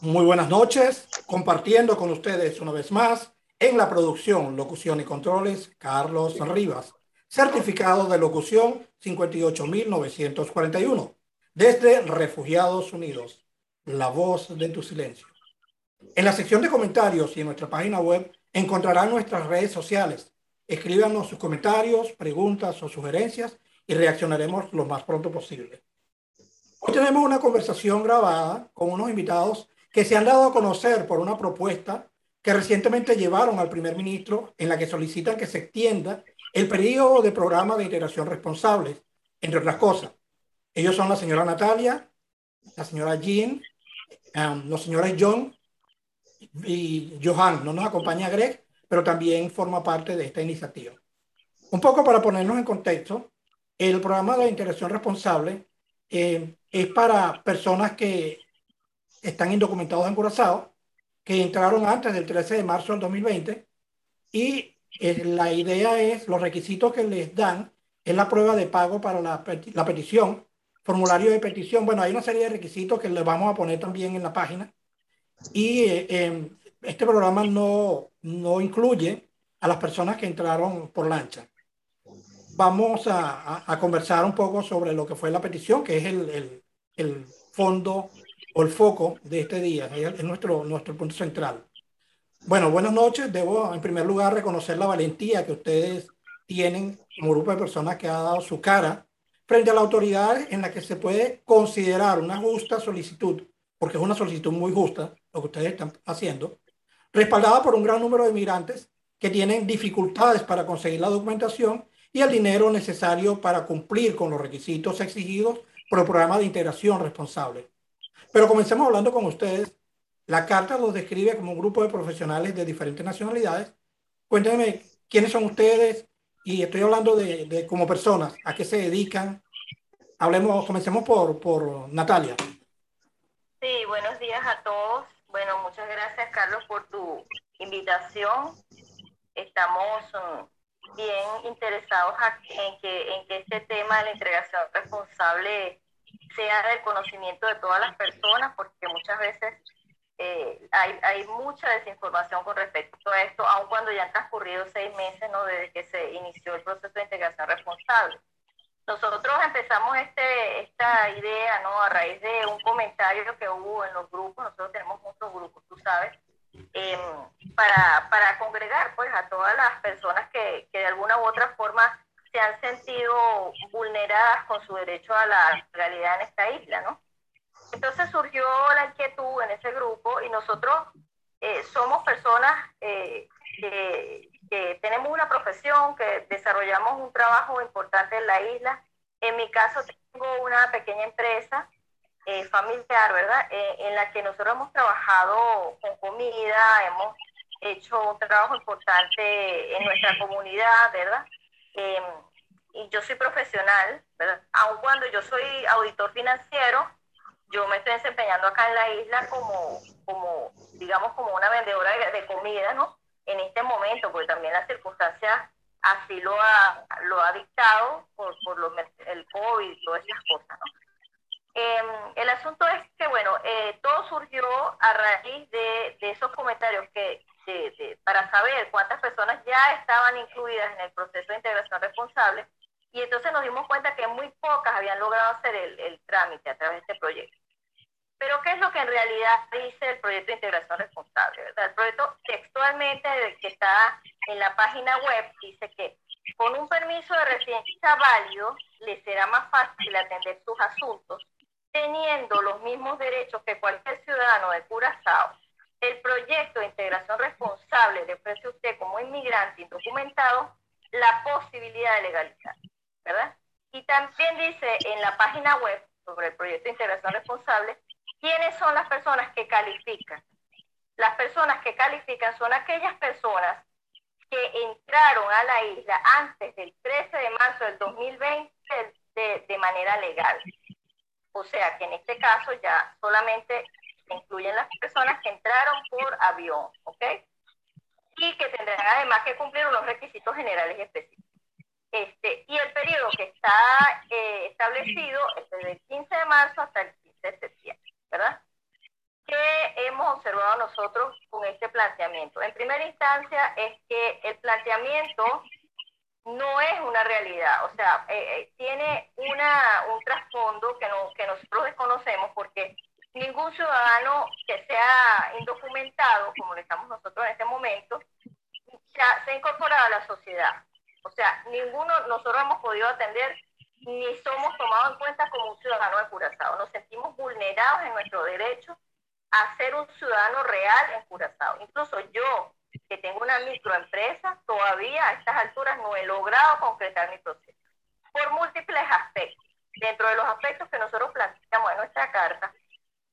Muy buenas noches, compartiendo con ustedes una vez más en la producción, locución y controles, Carlos Rivas, certificado de locución 58941, desde Refugiados Unidos, la voz de tu silencio. En la sección de comentarios y en nuestra página web encontrarán nuestras redes sociales. Escríbanos sus comentarios, preguntas o sugerencias y reaccionaremos lo más pronto posible. Hoy tenemos una conversación grabada con unos invitados que se han dado a conocer por una propuesta que recientemente llevaron al primer ministro en la que solicitan que se extienda el periodo de programa de integración responsable, entre otras cosas. Ellos son la señora Natalia, la señora Jean, um, los señores John y Johan. No nos acompaña Greg, pero también forma parte de esta iniciativa. Un poco para ponernos en contexto, el programa de integración responsable eh, es para personas que están indocumentados en Curazao, que entraron antes del 13 de marzo del 2020 y eh, la idea es, los requisitos que les dan es la prueba de pago para la, la, petición, formulario de petición. Bueno, hay una serie de requisitos que les vamos a poner también en la página. Y eh, em, este programa no, no incluye a las personas que entraron por lancha. Vamos a, a, conversar un poco sobre lo que fue la petición, que es el, el, el fondo o el foco de este día, es nuestro, nuestro punto central. Bueno, buenas noches. Debo en primer lugar reconocer la valentía que ustedes tienen como grupo de personas que ha dado su cara frente a la autoridad en la que se puede considerar una justa solicitud, porque es una solicitud muy justa lo que ustedes están haciendo, respaldada por un gran número de migrantes que tienen dificultades para conseguir la documentación y el dinero necesario para cumplir con los requisitos exigidos por el programa de integración responsable. Pero comencemos hablando con ustedes. La carta los describe como un grupo de profesionales de diferentes nacionalidades. Cuéntenme quiénes son ustedes y estoy hablando de, de como personas, a qué se dedican. Hablemos, comencemos por, por Natalia. Sí, buenos días a todos. Bueno, muchas gracias Carlos por tu invitación. Estamos mm, bien interesados en que, en que este tema de la integración responsable sea del conocimiento de todas las personas, porque muchas veces eh, hay, hay, mucha desinformación con respecto a esto, aun cuando ya han transcurrido seis meses ¿no? desde que se inició el proceso de integración responsable. Nosotros empezamos este, esta idea ¿no? a raíz de un comentario que hubo en los grupos, nosotros tenemos muchos grupos, tú sabes, eh, para, para congregar pues, a todas las personas que, que de alguna u otra forma se han sentido vulneradas con su derecho a la realidad en esta isla, ¿no? Entonces surgió la inquietud en ese grupo y nosotros eh, somos personas eh, que, que, tenemos una profesión, que desarrollamos un trabajo importante en la isla. En mi caso tengo una pequeña empresa eh, familiar, ¿verdad? en la que nosotros hemos trabajado con comida, hemos hecho un trabajo importante en nuestra comunidad, ¿verdad? Em, y yo soy profesional, ¿verdad? Aun cuando yo soy auditor financiero, yo me estoy desempeñando acá en la isla como, como digamos, como una vendedora de, comida, ¿no? En este momento, porque también las circunstancias así lo ha, lo ha dictado por, por lo, el COVID y todas esas cosas, ¿no? Em, el asunto es que, bueno, eh, todo surgió a raíz de, de esos comentarios que, para saber cuántas personas ya estaban incluidas en el proceso de integración responsable y entonces nos dimos cuenta que muy pocas habían logrado hacer el, trámite a través de este proyecto. Pero ¿qué es lo que en realidad dice el proyecto de integración responsable? El proyecto textualmente que está en la página web dice que con un permiso de residencia válido le será más fácil atender sus asuntos teniendo los mismos derechos que cualquier ciudadano de Curazao el proyecto de integración responsable le ofrece a usted como inmigrante indocumentado la posibilidad de legalizar, ¿verdad? Y también dice en la página web sobre el proyecto de integración responsable quiénes son las personas que califican. Las personas que califican son aquellas personas que entraron a la isla antes del 13 de marzo del 2020 de, de manera legal. O sea que en este caso ya solamente incluyen las personas que entraron por avión, ¿ok? Y que tendrán además que cumplir unos requisitos generales y específicos. Este, y el periodo que está eh, establecido es desde el 15 de marzo hasta el 15 de septiembre, ¿verdad? Que llevado a nosotros con este planteamiento? En primera instancia es que el planteamiento no es una realidad, o sea, eh, eh, tiene una, un trasfondo que, no, que nosotros desconocemos porque ningún ciudadano que sea indocumentado, como lo estamos nosotros en este momento, ya se ha incorporado a la sociedad. O sea, ninguno nosotros hemos podido atender ni somos tomados en cuenta como un ciudadano de Curazao. Nos sentimos vulnerados en nuestro derecho a ser un ciudadano real en Curazao. Incluso yo, que tengo una microempresa, todavía a estas alturas no he logrado concretar mi proceso. Por múltiples aspectos. Dentro de los aspectos que nosotros planteamos en nuestra carta,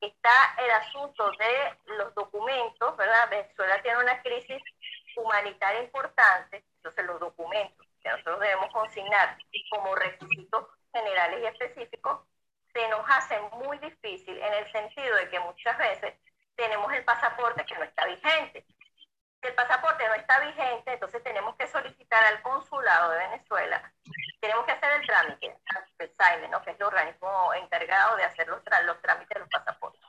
está el asunto de los documentos, ¿verdad? Venezuela tiene una crisis humanitaria importante, entonces los documentos que nosotros debemos consignar como requisitos generales y específicos, se nos hace muy difícil en el sentido de que muchas veces tenemos el pasaporte que no está vigente. El pasaporte no está vigente, entonces tenemos que solicitar al consulado de Venezuela, tenemos que hacer el trámite, el SAIME, ¿no? que es el organismo encargado de hacer los, los trámites de los pasaportes.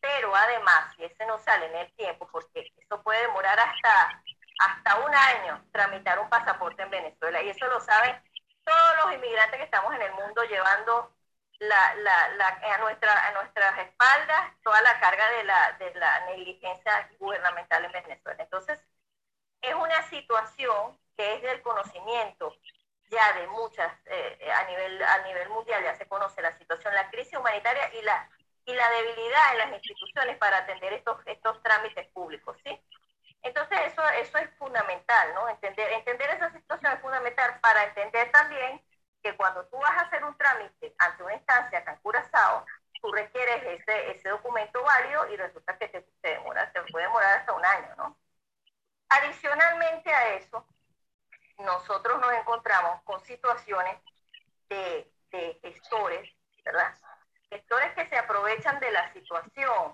Pero además, si ese no sale en el tiempo, porque eso puede demorar hasta hasta un año tramitar un pasaporte en Venezuela. Y eso lo saben todos los inmigrantes que estamos en el mundo llevando la, la, a, nuestra, a nuestras espaldas toda la carga de la, de la negligencia gubernamental en Venezuela. Entonces, es una situación que es del conocimiento ya de muchas, eh, a, nivel, a nivel mundial ya se conoce la situación, la crisis humanitaria y la, y la debilidad en las instituciones para atender estos, estos trámites públicos, ¿sí? Entonces eso, eso es fundamental, ¿no? Entender, entender esa situación es fundamental para entender también que cuando tú vas a hacer un trámite ante una instancia acá en Curazao, tú requieres ese, ese documento válido y resulta que te, demora, te puede demorar hasta un año, ¿no? Adicionalmente a eso, nosotros nos encontramos con situaciones de, de gestores, ¿verdad? Gestores que se aprovechan de la situación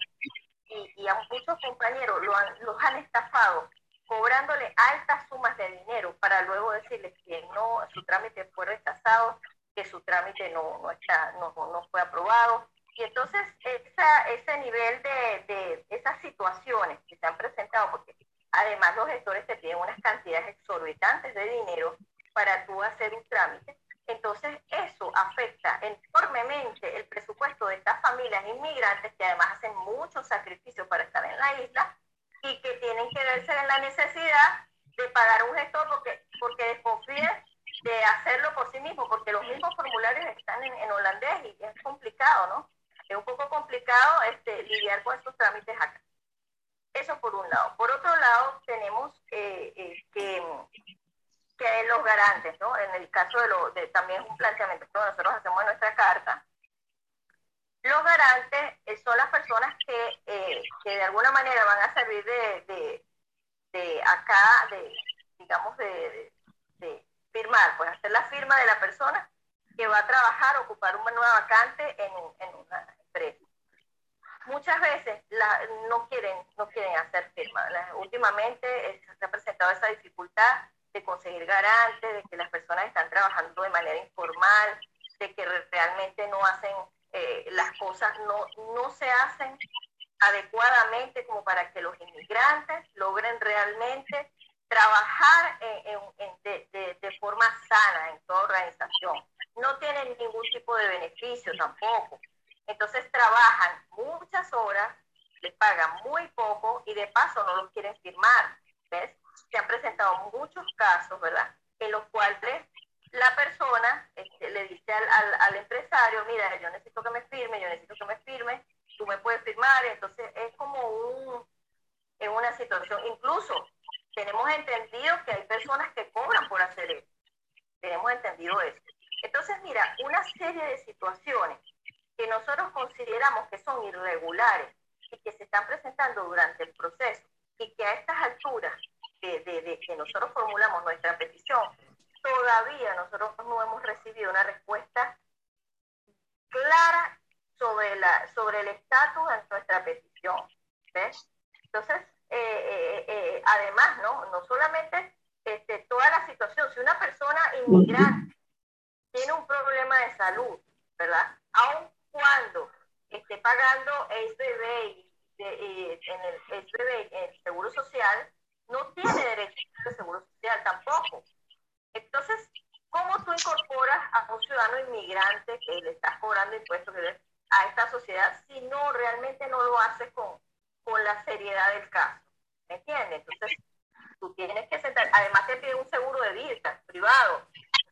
y, a muchos compañeros lo los han estafado cobrándole altas sumas de dinero para luego decirles que no, su trámite fue rechazado, que su trámite no, no, está, no, no fue aprobado. Y entonces esa, ese nivel de, de esas situaciones que se han presentado, porque además los gestores te piden unas cantidades exorbitantes de dinero para tú hacer un trámite, entonces, eso afecta enormemente el presupuesto de estas familias inmigrantes que además hacen muchos sacrificios para estar en la isla y que tienen que verse en la necesidad de pagar un gestor porque, porque desconfían de hacerlo por sí mismo, porque los mismos formularios están en, holandés y es complicado, ¿no? Es un poco complicado este, lidiar con estos trámites acá. Eso por un lado. Por otro lado, tenemos eh, eh, que que los garantes, ¿no? En el caso de, lo, de también un planteamiento que nosotros hacemos en nuestra carta, los garantes eh, son las personas que, eh, que, de alguna manera van a servir de, de, de acá, de, digamos, de, firmar, pues hacer la firma de la persona que va a trabajar, ocupar una nueva vacante en, en una empresa. Muchas veces no, quieren, no quieren hacer firma. últimamente se ha presentado esa dificultad de conseguir garantes, de que las personas están trabajando de manera informal, de que realmente no hacen eh, las cosas, no, no se hacen adecuadamente como para que los inmigrantes logren realmente trabajar en, de, de, forma sana en toda organización. No tienen ningún tipo de beneficio tampoco. Entonces trabajan muchas horas, les pagan muy poco y de paso no los quieren firmar. ¿Ves? se han presentado muchos casos, ¿verdad? En los cuales la persona este, le dice al, al, empresario, mira, yo necesito que me firme, yo necesito que me firme, tú me puedes firmar, entonces es como un, en una situación, incluso tenemos entendido que hay personas que cobran por hacer eso, tenemos entendido eso. Entonces, mira, una serie de situaciones que nosotros consideramos que son irregulares y que se están presentando durante el proceso y que a estas alturas de, que nosotros formulamos nuestra petición, todavía nosotros no hemos recibido una respuesta clara sobre, la, sobre el estatus de nuestra petición. ¿ves? Entonces, eh, eh, eh, además, ¿no? no solamente este, toda la situación, si una persona inmigrante tiene un problema de salud, ¿verdad? Aun cuando esté pagando SBB en el, el Seguro Social no tiene derecho al seguro social tampoco. Entonces, ¿cómo tú incorporas a un ciudadano inmigrante que le estás cobrando impuestos a esta sociedad si no realmente no lo haces con, con la seriedad del caso? ¿Me entiendes? Entonces, tú tienes que sentar, además te pide un seguro de vida privado,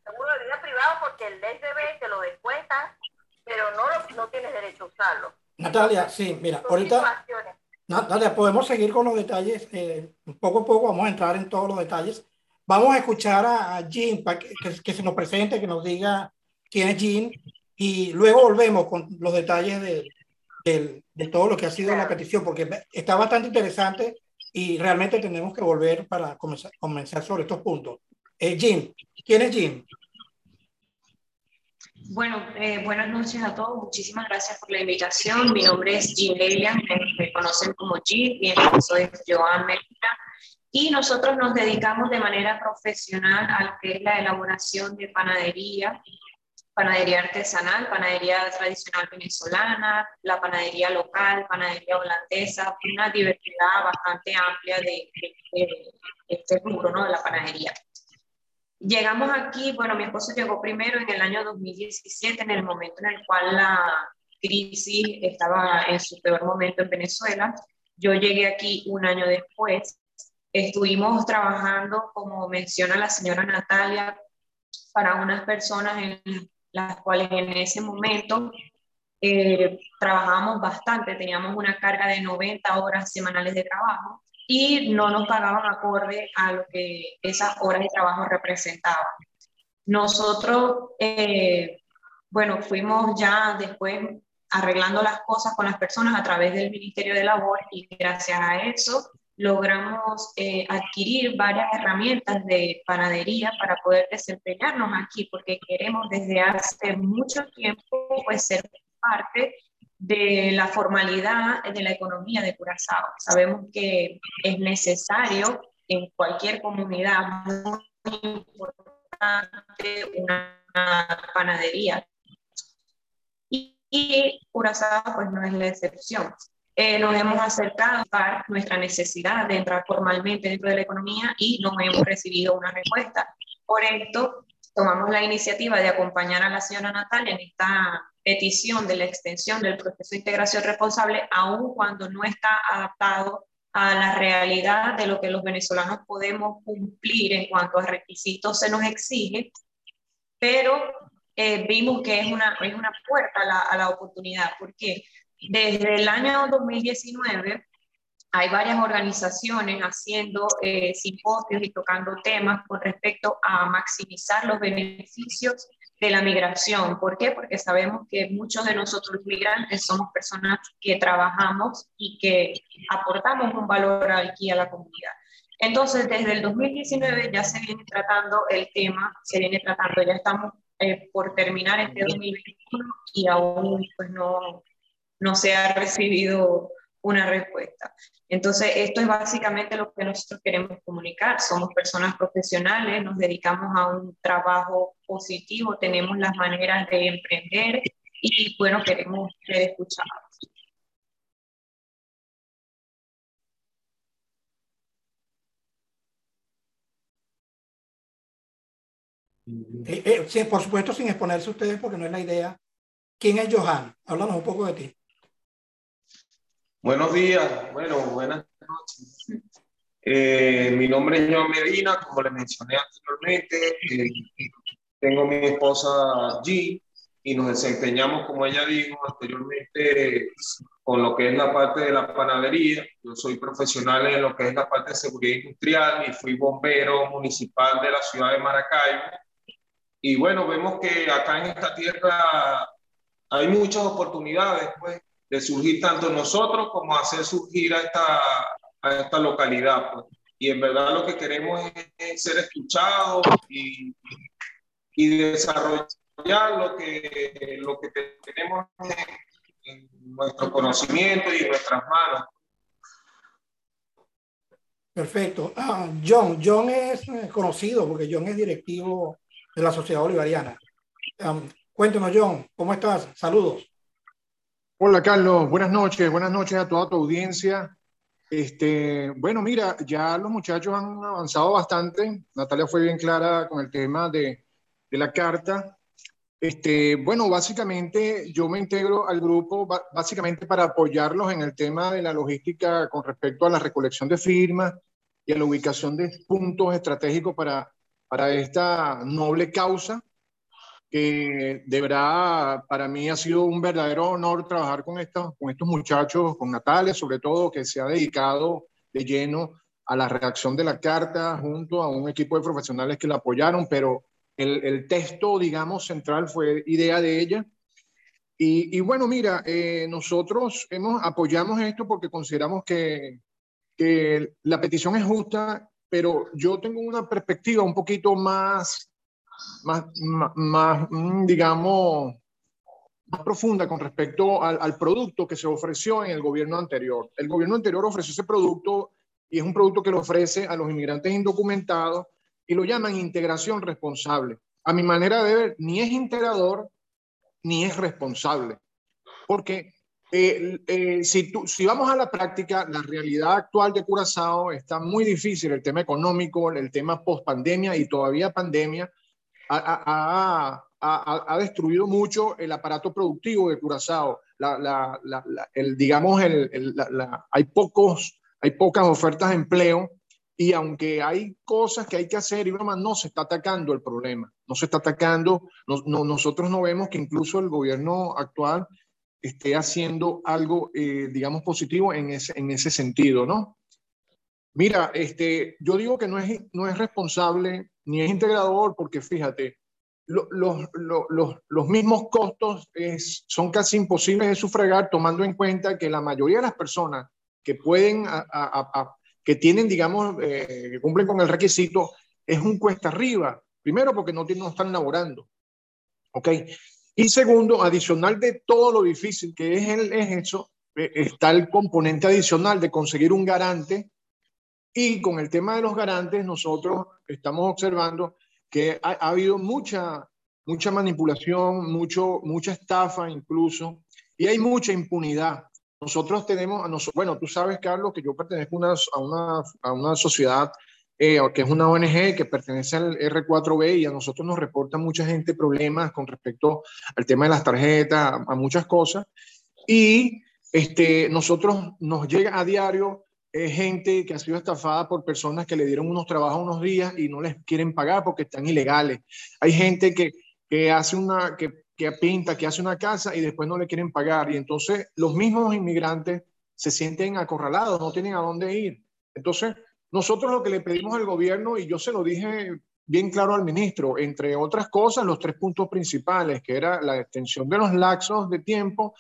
seguro de vida privado porque el SBB te lo descuenta, pero no, no tienes derecho a usarlo. Natalia, sí, mira, ahorita... Natalia, podemos seguir con los detalles. Eh, poco a poco vamos a entrar en todos los detalles. Vamos a escuchar a, Jean para que, que, se nos presente, que nos diga quién es Jean y luego volvemos con los detalles de, de, de todo lo que ha sido la petición, porque está bastante interesante y realmente tenemos que volver para comenzar, comenzar sobre estos puntos. Eh, Jean, ¿quién es Jean? Bueno, eh, buenas noches a todos. Muchísimas gracias por la invitación. Mi nombre es Jean Lelia, me, conocen como Jean, mi esposo es Joan Medina. Y nosotros nos dedicamos de manera profesional a lo que es la elaboración de panadería, panadería artesanal, panadería tradicional venezolana, la panadería local, panadería holandesa, una diversidad bastante amplia de, este rubro, ¿no? De la panadería. Llegamos aquí, bueno, mi esposo llegó primero en el año 2017, en el momento en el cual la crisis estaba en su peor momento en Venezuela. Yo llegué aquí un año después. Estuvimos trabajando, como menciona la señora Natalia, para unas personas en las cuales en ese momento eh, trabajábamos bastante, teníamos una carga de 90 horas semanales de trabajo y no nos pagaban acorde a lo que esas horas de trabajo representaban. Nosotros, eh, bueno, fuimos ya después arreglando las cosas con las personas a través del Ministerio de Labor y gracias a eso logramos eh, adquirir varias herramientas de panadería para poder desempeñarnos aquí, porque queremos desde hace mucho tiempo pues, ser parte de la formalidad de la economía de Curazao. Sabemos que es necesario en cualquier comunidad muy importante una panadería. Y, Curazao pues no es la excepción. Eh, nos hemos acercado a nuestra necesidad de entrar formalmente dentro de la economía y no hemos recibido una respuesta. Por esto, tomamos la iniciativa de acompañar a la señora Natalia en esta petición de la extensión del proceso de integración responsable, aun cuando no está adaptado a la realidad de lo que los venezolanos podemos cumplir en cuanto a requisitos se nos exige, pero eh, vimos que es una, es una puerta a la, a la oportunidad. ¿Por qué? Desde el año 2019 hay varias organizaciones haciendo eh, simposios y tocando temas con respecto a maximizar los beneficios de la migración. ¿Por qué? Porque sabemos que muchos de nosotros migrantes somos personas que trabajamos y que aportamos un valor aquí a la comunidad. Entonces, desde el 2019 ya se viene tratando el tema, se viene tratando, ya estamos eh, por terminar este 2021 y aún pues no, no se ha recibido una respuesta. Entonces, esto es básicamente lo que nosotros queremos comunicar. Somos personas profesionales, nos dedicamos a un trabajo positivo, tenemos las maneras de emprender y, bueno, queremos ser escuchados. Eh, eh, por supuesto, sin exponerse ustedes, porque no es la idea. ¿Quién es Johan? Háblanos un poco de ti. Buenos días, bueno, buenas noches. Eh, mi nombre es Joan Medina, como les mencioné anteriormente. Eh, tengo mi esposa G y nos desempeñamos, como ella dijo anteriormente, con lo que es la parte de la panadería. Yo soy profesional en lo que es la parte de seguridad industrial y fui bombero municipal de la ciudad de Maracaibo. Y bueno, vemos que acá en esta tierra hay muchas oportunidades, pues de surgir tanto nosotros como hacer surgir a esta, a esta localidad. Pues. Y en verdad lo que queremos es, ser escuchados y, y, desarrollar lo que, lo que tenemos en, nuestro conocimiento y en nuestras manos. Perfecto. Ah, John, John es conocido porque John es directivo de la Sociedad Bolivariana. Um, cuéntanos, John, ¿cómo estás? Saludos. Hola Carlos, buenas noches, buenas noches a toda tu audiencia. Este, bueno, mira, ya los muchachos han avanzado bastante. Natalia fue bien clara con el tema de, de la carta. Este, bueno, básicamente yo me integro al grupo básicamente para apoyarlos en el tema de la logística con respecto a la recolección de firmas y a la ubicación de puntos estratégicos para, para esta noble causa que de verdad para mí ha sido un verdadero honor trabajar con estos, con estos muchachos, con Natalia sobre todo, que se ha dedicado de lleno a la redacción de la carta junto a un equipo de profesionales que la apoyaron, pero el, el texto, digamos, central fue idea de ella. Y, y bueno, mira, eh, nosotros hemos, apoyamos esto porque consideramos que, que la petición es justa, pero yo tengo una perspectiva un poquito más más, más, mm, digamos, más profunda con respecto al, producto que se ofreció en el gobierno anterior. El gobierno anterior ofreció ese producto y es un producto que lo ofrece a los inmigrantes indocumentados y lo llaman integración responsable. A mi manera de ver, ni es integrador ni es responsable. Porque eh, eh, si, tú, si vamos a la práctica, la realidad actual de Curazao está muy difícil, el tema económico, el tema post pandemia y todavía pandemia, ha, ha, ha, destruido mucho el aparato productivo de Curazao. La, la, la, el, digamos, el, hay, pocos, hay pocas ofertas de empleo y aunque hay cosas que hay que hacer, y no se está atacando el problema, no se está atacando, no, nosotros no vemos que incluso el gobierno actual esté haciendo algo, eh, digamos, positivo en ese, en ese sentido, ¿no? Mira, este, yo digo que no es, no es responsable ni es integrador porque fíjate, los, los, los, mismos costos son casi imposibles de sufragar tomando en cuenta que la mayoría de las personas que pueden, que tienen, digamos, eh, que cumplen con el requisito, es un cuesta arriba. Primero porque no, no están laborando. ¿Ok? Y segundo, adicional de todo lo difícil que es, el, es eso, eh, está el componente adicional de conseguir un garante y con el tema de los garantes, nosotros estamos observando que ha, habido mucha, mucha manipulación, mucho, mucha estafa incluso, y hay mucha impunidad. Nosotros tenemos, bueno, tú sabes, Carlos, que yo pertenezco a, una, a una sociedad eh, que es una ONG que pertenece al R4B y a nosotros nos reporta mucha gente problemas con respecto al tema de las tarjetas, a, a muchas cosas. Y este, nosotros nos llega a diario es gente que ha sido estafada por personas que le dieron unos trabajos unos días y no les quieren pagar porque están ilegales. Hay gente que, que hace una, que, que pinta, que hace una casa y después no le quieren pagar. Y entonces los mismos inmigrantes se sienten acorralados, no tienen a dónde ir. Entonces, nosotros lo que le pedimos al gobierno, y yo se lo dije bien claro al ministro, entre otras cosas, los tres puntos principales, que era la extensión de los laxos de tiempo,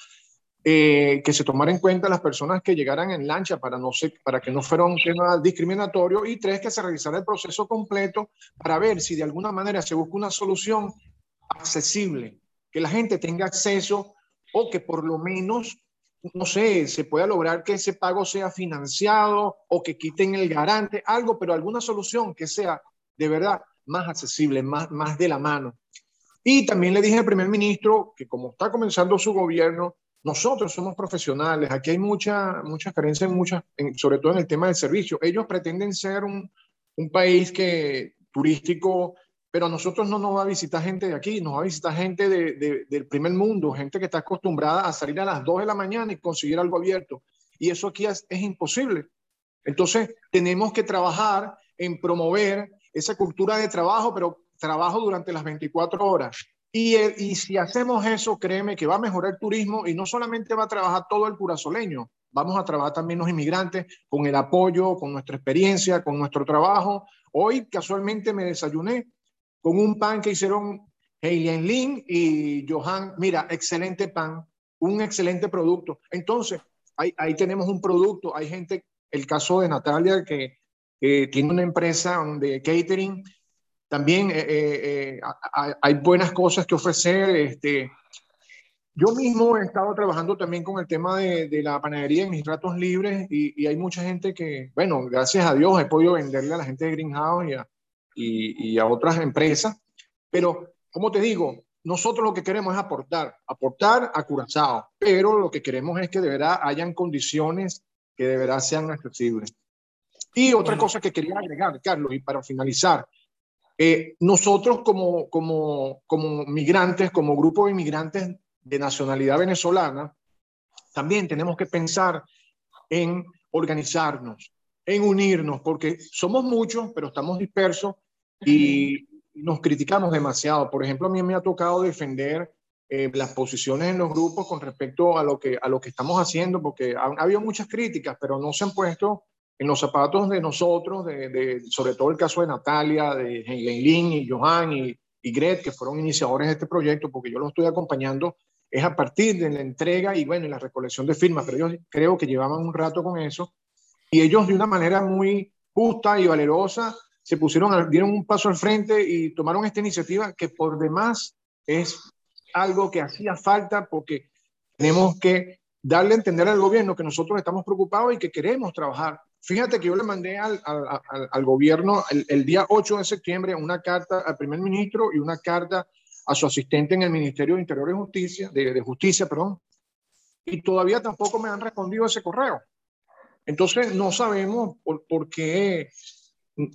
eh, que se tomara en cuenta las personas que llegaran en lancha para, no para que no fuera un tema discriminatorio y tres, que se realizara el proceso completo para ver si de alguna manera se busca una solución accesible, que la gente tenga acceso o que por lo menos, no sé, se pueda lograr que ese pago sea financiado o que quiten el garante, algo, pero alguna solución que sea de verdad más accesible, más, más de la mano. Y también le dije al primer ministro que como está comenzando su gobierno, nosotros somos profesionales, aquí hay mucha, mucha carencia, muchas, sobre todo en el tema del servicio. Ellos pretenden ser un, un país que, turístico, pero a nosotros no nos va a visitar gente de aquí, nos va a visitar gente de, de, del primer mundo, gente que está acostumbrada a salir a las 2 de la mañana y conseguir algo abierto. Y eso aquí es, es imposible. Entonces, tenemos que trabajar en promover esa cultura de trabajo, pero trabajo durante las 24 horas. Y, y, si hacemos eso, créeme que va a mejorar el turismo y no solamente va a trabajar todo el curazoleño, vamos a trabajar también los inmigrantes con el apoyo, con nuestra experiencia, con nuestro trabajo. Hoy casualmente me desayuné con un pan que hicieron Heilian Lin y Johan. Mira, excelente pan, un excelente producto. Entonces, ahí, tenemos un producto. Hay gente, el caso de Natalia, que tiene una empresa de catering también eh, eh, eh, hay buenas cosas que ofrecer. Este, yo mismo he estado trabajando también con el tema de, de la panadería en mis ratos libres y, y, hay mucha gente que, bueno, gracias a Dios he podido venderle a la gente de Greenhouse y a, y, y a otras empresas. Pero, como te digo, nosotros lo que queremos es aportar, aportar a Curazao, pero lo que queremos es que de verdad hayan condiciones que de verdad sean accesibles. Y otra cosa que quería agregar, Carlos, y para finalizar, eh, nosotros como, como, como migrantes, como grupo de inmigrantes de nacionalidad venezolana, también tenemos que pensar en organizarnos, en unirnos, porque somos muchos, pero estamos dispersos y nos criticamos demasiado. Por ejemplo, a mí me ha tocado defender eh, las posiciones en los grupos con respecto a lo que, a lo que estamos haciendo, porque ha, habido muchas críticas, pero no se han puesto en los zapatos de nosotros, de, sobre todo el caso de Natalia, de Lin y Johan y, y Gret, que fueron iniciadores de este proyecto, porque yo lo estoy acompañando, es a partir de la entrega y bueno, y la recolección de firmas, pero yo creo que llevaban un rato con eso, y ellos de una manera muy justa y valerosa se pusieron, dieron un paso al frente y tomaron esta iniciativa que por demás es algo que hacía falta porque tenemos que darle a entender al gobierno que nosotros estamos preocupados y que queremos trabajar. Fíjate que yo le mandé al, al, al gobierno el, el, día 8 de septiembre una carta al primer ministro y una carta a su asistente en el Ministerio de Interior y Justicia, de, de Justicia, perdón, y todavía tampoco me han respondido ese correo. Entonces, no sabemos por, por qué,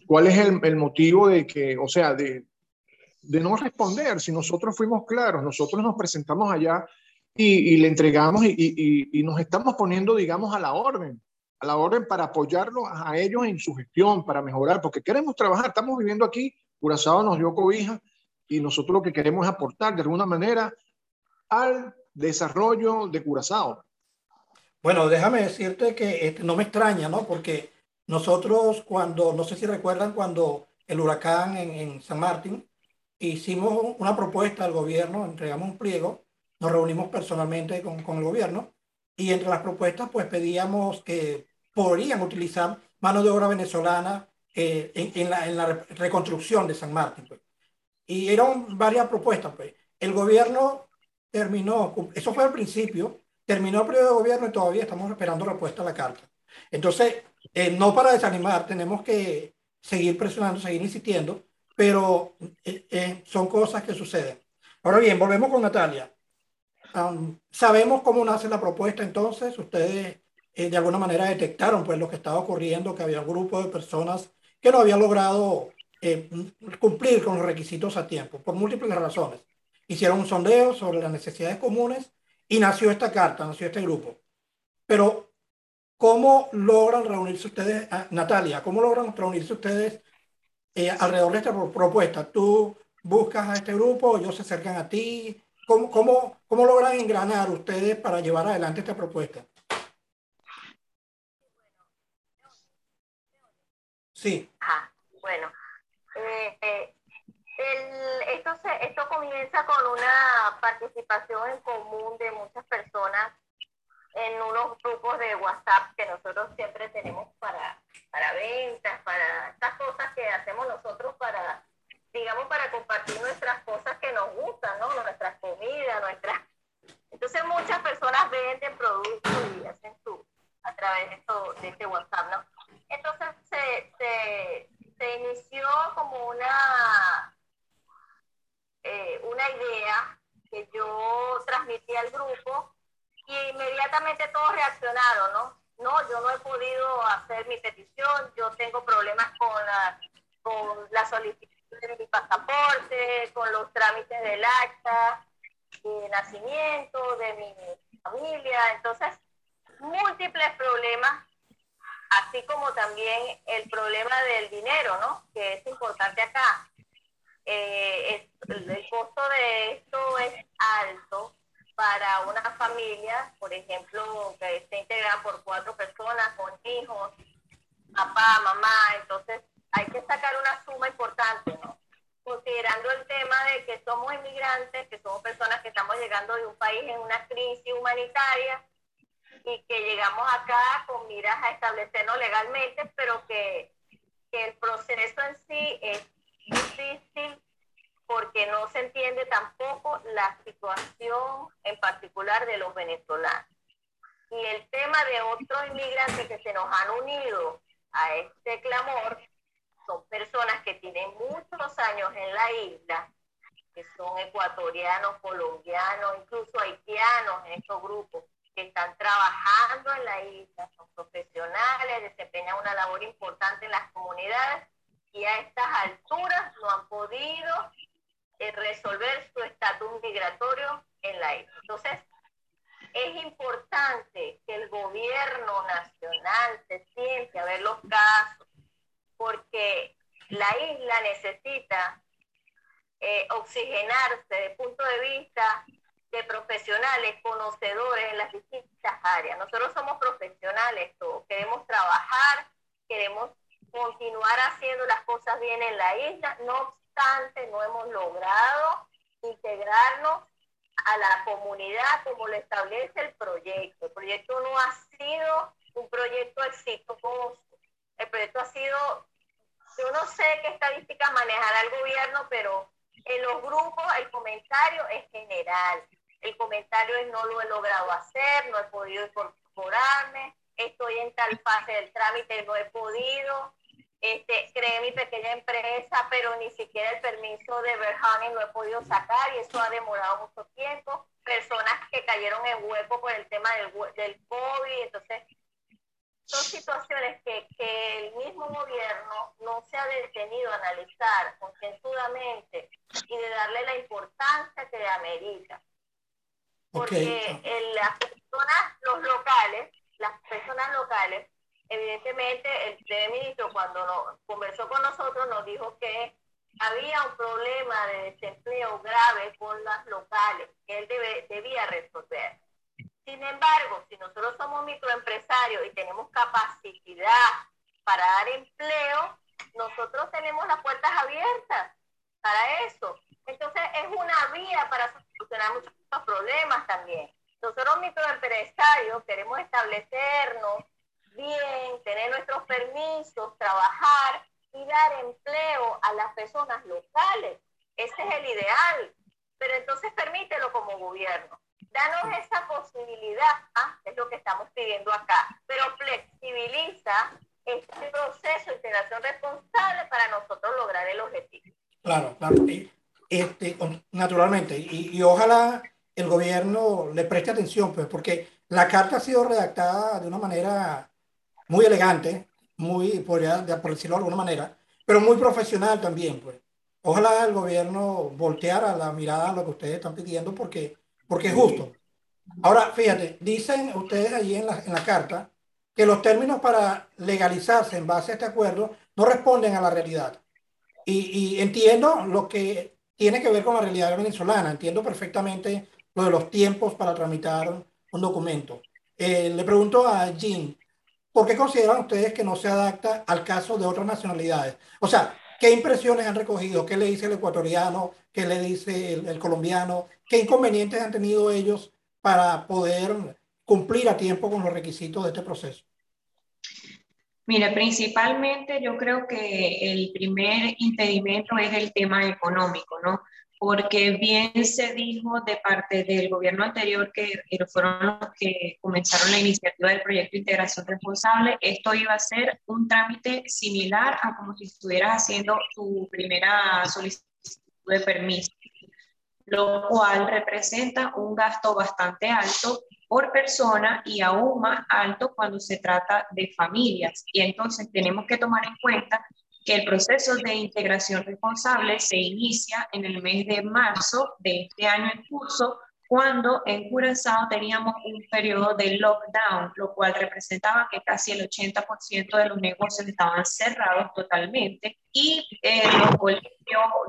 cuál es el, el, motivo de que, o sea, de, de, no responder. Si nosotros fuimos claros, nosotros nos presentamos allá y, y le entregamos y, y, y, nos estamos poniendo, digamos, a la orden, a la orden para apoyarlos a ellos en su gestión, para mejorar, porque queremos trabajar. Estamos viviendo aquí, Curazao nos dio cobija y nosotros lo que queremos es aportar de alguna manera al desarrollo de Curazao. Bueno, déjame decirte que este, no me extraña, ¿no? Porque nosotros cuando, no sé si recuerdan, cuando el huracán en, en San Martín, hicimos una propuesta al gobierno, entregamos un pliego, nos reunimos personalmente con, con el gobierno y entre las propuestas pues pedíamos que podrían utilizar mano de obra venezolana eh, en, en, la, en, la, reconstrucción de San Martín. Pues. Y eran varias propuestas. Pues. El gobierno terminó, eso fue al principio, terminó el periodo de gobierno y todavía estamos esperando respuesta a la carta. Entonces, eh, no para desanimar, tenemos que seguir presionando, seguir insistiendo, pero eh, eh, son cosas que suceden. Ahora bien, volvemos con Natalia. Sabemos cómo nace la propuesta entonces, ustedes eh, de alguna manera detectaron pues lo que estaba ocurriendo, que había un grupo de personas que no habían logrado eh, cumplir con los requisitos a tiempo, por múltiples razones. Hicieron un sondeo sobre las necesidades comunes y nació esta carta, nació este grupo. Pero, ¿cómo logran reunirse ustedes, ah, Natalia, cómo logran reunirse ustedes eh, alrededor de esta propuesta? ¿Tú buscas a este grupo, ellos se acercan a ti? ¿Cómo, cómo, cómo logran engranar ustedes para llevar adelante esta propuesta? Sí. Ajá, bueno. Eh, eh, el, esto, se, esto comienza con una participación en común de muchas personas en unos grupos de WhatsApp que nosotros siempre tenemos para, para ventas, para estas cosas que hacemos nosotros para, digamos, para compartir nuestras cosas que nos gustan, ¿no? Nuestras comidas, nuestras... Entonces muchas personas venden productos y hacen su, a través de, esto, de este WhatsApp, ¿no? Entonces se, se, inició como una, eh, una idea que yo transmití al grupo y inmediatamente todos reaccionaron, ¿no? No, yo no he podido hacer mi petición, yo tengo problemas con la, con la solicitud de mi pasaporte, con los trámites del acta de nacimiento, de mi familia, entonces múltiples problemas así como también el problema del dinero, ¿no? Que es importante acá. Eh, el costo de esto es alto para una familia, por ejemplo, que esté integrada por cuatro personas con hijos, papá, mamá, entonces hay que sacar una suma importante, ¿no? Considerando el tema de que somos inmigrantes, que somos personas que estamos llegando de un país en una crisis humanitaria, y que llegamos acá con miras a establecernos legalmente, pero que, que el proceso en sí es difícil porque no se entiende tampoco la situación en particular de los venezolanos. Y el tema de otros inmigrantes que se nos han unido a este clamor son personas que tienen muchos años en la isla, que son ecuatorianos, colombianos, incluso haitianos en estos grupos que están trabajando en la isla, son profesionales, desempeñan una labor importante en las comunidades y a estas alturas no han podido eh, resolver su estatus migratorio en la isla. Entonces, es importante que el gobierno nacional se siente a ver los casos, porque la isla necesita eh, oxigenarse el punto de vista de profesionales, conocedores en las distintas áreas. Nosotros somos profesionales, todos. queremos trabajar, queremos continuar haciendo las cosas bien en la isla, no obstante, no hemos logrado integrarnos a la comunidad como lo establece el proyecto. El proyecto no ha sido un proyecto exitoso, el proyecto ha sido, yo no sé qué estadística manejará el gobierno, pero en los grupos el comentario es general. El comentario es no lo he logrado hacer, no he podido incorporarme, estoy en tal fase del trámite, no he podido, este, creé mi pequeña empresa, pero ni siquiera el permiso de Berhane lo he podido sacar y eso ha demorado mucho tiempo. Personas que cayeron en hueco por el tema del, del COVID, entonces son situaciones que, que, el mismo gobierno no se ha detenido a analizar concienzudamente y de darle la importancia que amerita. Porque las personas, los locales, las personas locales, evidentemente el primer ministro cuando nos, conversó con nosotros nos dijo que había un problema de desempleo grave con las locales que él debe, debía resolver. Sin embargo, si nosotros somos microempresarios y tenemos capacidad para dar empleo, nosotros tenemos las puertas abiertas para eso. Entonces es una vía para solucionar muchos problemas también. Nosotros microempresarios queremos establecernos bien, tener nuestros permisos, trabajar y dar empleo a las personas locales. Ese es el ideal. Pero entonces permítelo como gobierno. Danos esa posibilidad, ¿ah? es lo que estamos pidiendo acá, pero flexibiliza este proceso de integración responsable para nosotros lograr el objetivo. Claro, claro. este, naturalmente, y, y, ojalá el gobierno le preste atención, pues, porque la carta ha sido redactada de una manera muy elegante, muy, podría por decirlo de alguna manera, pero muy profesional también, pues. Ojalá el gobierno volteara la mirada a lo que ustedes están pidiendo porque porque es justo. Ahora, fíjate, dicen ustedes allí en la, en la carta que los términos para legalizarse en base a este acuerdo no responden a la realidad. Y, y, entiendo lo que tiene que ver con la realidad venezolana, entiendo perfectamente lo de los tiempos para tramitar un documento. Eh, le pregunto a Jean, ¿por qué consideran ustedes que no se adapta al caso de otras nacionalidades? O sea, ¿qué impresiones han recogido? ¿Qué le dice el ecuatoriano? ¿Qué le dice el, colombiano? ¿Qué inconvenientes han tenido ellos para poder cumplir a tiempo con los requisitos de este proceso? Mira, principalmente yo creo que el primer impedimento es el tema económico, ¿no? Porque bien se dijo de parte del gobierno anterior que fueron los que comenzaron la iniciativa del proyecto de integración responsable, esto iba a ser un trámite similar a como si estuvieras haciendo tu primera solicitud de permiso lo cual representa un gasto bastante alto por persona y aún más alto cuando se trata de familias. Y entonces tenemos que tomar en cuenta que el proceso de integración responsable se inicia en el mes de marzo de este año en curso cuando en Curazao teníamos un periodo de lockdown, lo cual representaba que casi el 80% de los negocios estaban cerrados totalmente y eh, los colegios,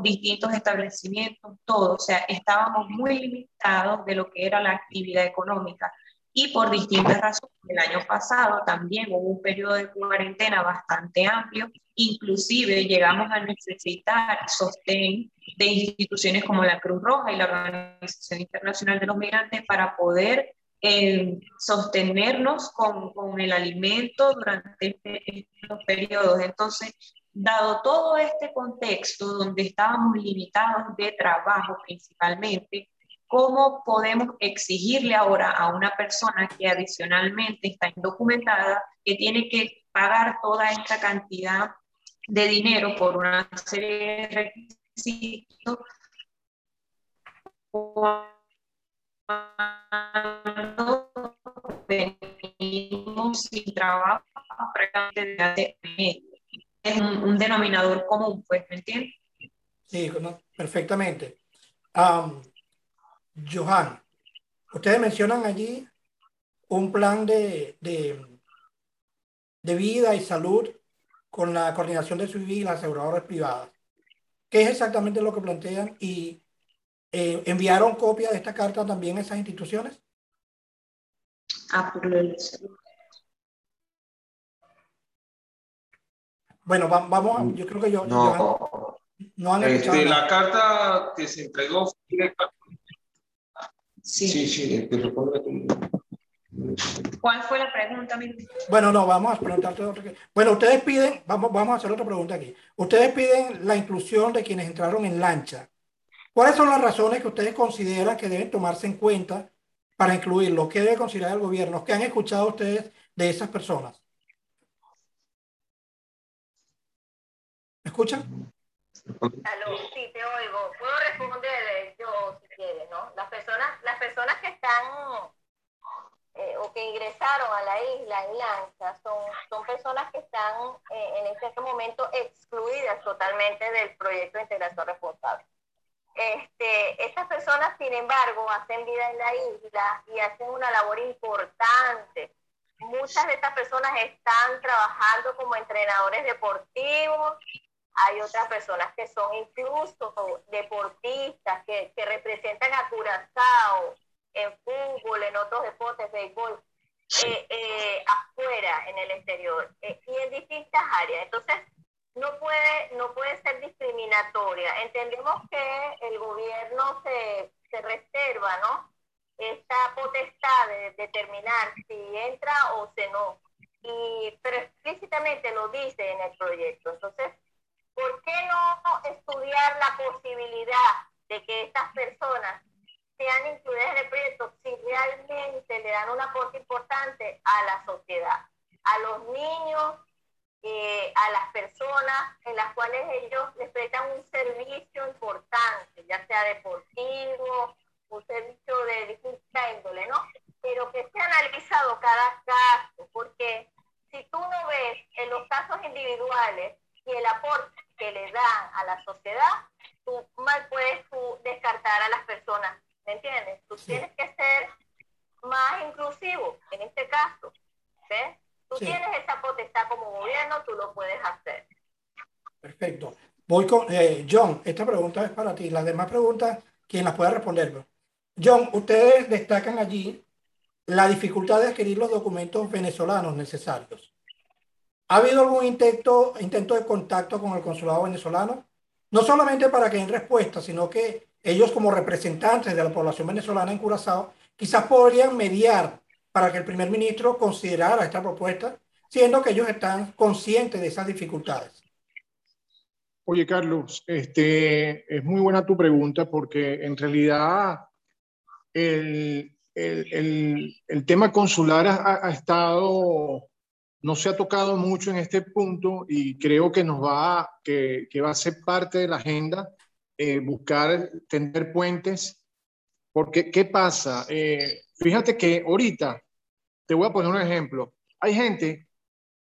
distintos establecimientos, todo, o sea, estábamos muy limitados de lo que era la actividad económica. Y por distintas razones, el año pasado también hubo un periodo de cuarentena bastante amplio, inclusive llegamos a necesitar sostén de instituciones como la Cruz Roja y la Organización Internacional de los Migrantes para poder eh, sostenernos con, con, el alimento durante estos periodos. Entonces, dado todo este contexto donde estábamos limitados de trabajo principalmente, ¿cómo podemos exigirle ahora a una persona que adicionalmente está indocumentada, que tiene que pagar toda esta cantidad de dinero por una serie de requisitos venimos sin trabajo es un, denominador común, pues, ¿me entiendes? Sí, perfectamente. Johan, ustedes mencionan allí un plan de, de, de, vida y salud con la coordinación de civil y las aseguradoras privadas. ¿Qué es exactamente lo que plantean y eh, enviaron copia de esta carta también a esas instituciones? Ah, por Bueno, vamos, yo creo que yo... No, no han este, la carta que se entregó Sí, sí, sí ¿Cuál fue la pregunta? Bueno, no, vamos a preguntarte otra. Bueno, ustedes piden, vamos, vamos a hacer otra pregunta aquí. Ustedes piden la inclusión de quienes entraron en lancha. ¿Cuáles son las razones que ustedes consideran que deben tomarse en cuenta para incluirlo? ¿Qué debe considerar el gobierno? ¿Qué han escuchado ustedes de esas personas? ¿Me escuchan? Aló, sí, te oigo. Puedo responder yo si quieres, ¿no? Las personas, las personas que están eh, que ingresaron a la isla en lancha son, son personas que están eh, en este momento excluidas totalmente del proyecto de integración responsable. Este, estas personas, sin embargo, hacen vida en la isla y hacen una labor importante. Muchas de estas personas están trabajando como entrenadores deportivos, hay otras personas que son incluso deportistas, que, que representan a Curazao en fútbol, en otros deportes, béisbol, eh, eh, afuera, en el exterior, eh, y en distintas áreas. Entonces, no puede, no puede ser discriminatoria. Entendemos que el gobierno se, se reserva, ¿no? Esta potestad de determinar si entra o se no. Y, pero explícitamente lo dice en el proyecto. Entonces, ¿por qué no estudiar la posibilidad de que estas personas sean incluidas en el proyecto si realmente le dan un aporte importante a la sociedad, a los niños, eh, a las personas en las cuales ellos les prestan un servicio importante, ya sea deportivo, un servicio de distinta índole, ¿no? Pero que sea analizado cada caso, porque si tú no ves en los casos individuales y el aporte que le dan a la sociedad, tú mal puedes descartar a las personas, ¿me entiendes? Tú tienes que ser más inclusivo en este caso, ¿ves? Tú tienes esa potestad como gobierno, tú lo puedes hacer. Perfecto. Con eh, John, esta pregunta es para ti. Las demás preguntas, quien las pueda responder. John, ustedes destacan allí la dificultad de adquirir los documentos venezolanos necesarios. ¿Ha habido algún intento, intento de contacto con el consulado venezolano? No solamente para que den respuesta, sino que ellos como representantes de la población venezolana en Curazao quizás podrían mediar para que el primer ministro considerara esta propuesta, siendo que ellos están conscientes de esas dificultades. Oye, Carlos, este, es muy buena tu pregunta porque en realidad el, el, el, tema consular ha, estado no se ha tocado mucho en este punto y creo que nos va, que, que va a ser parte de la agenda eh, buscar tender puentes. Porque, ¿qué pasa? Eh, fíjate que ahorita, te voy a poner un ejemplo. Hay gente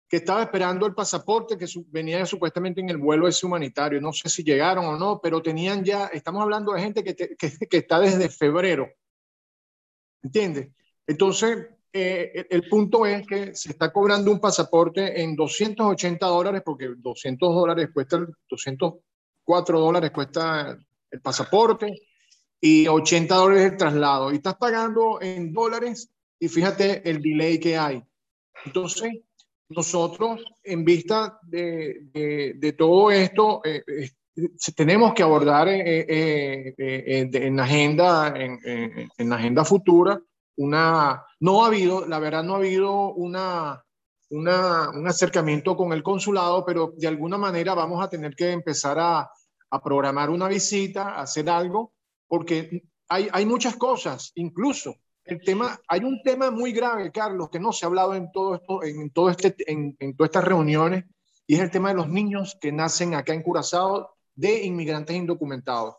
que estaba esperando el pasaporte que venía supuestamente en el vuelo ese humanitario. No sé si llegaron o no, pero tenían ya, estamos hablando de gente que, que, que está desde febrero. ¿Entiendes? Entonces, eh, el punto es que se está cobrando un pasaporte en 280 dólares, porque 200 dólares cuesta, 204 dólares cuesta el pasaporte y 80 dólares el traslado. Y estás pagando en dólares y fíjate el delay que hay. Entonces, nosotros, en vista de, de, todo esto, eh, eh, tenemos que abordar en la agenda, en, en la agenda futura una, no ha habido, la verdad no ha habido una, una, un acercamiento con el consulado, pero de alguna manera vamos a tener que empezar a, a programar una visita, a hacer algo, porque hay, hay muchas cosas, incluso el tema, hay un tema muy grave, Carlos, que no se ha hablado en todo esto, en todo este, en, en todas estas reuniones, y es el tema de los niños que nacen acá en Curazao de inmigrantes indocumentados.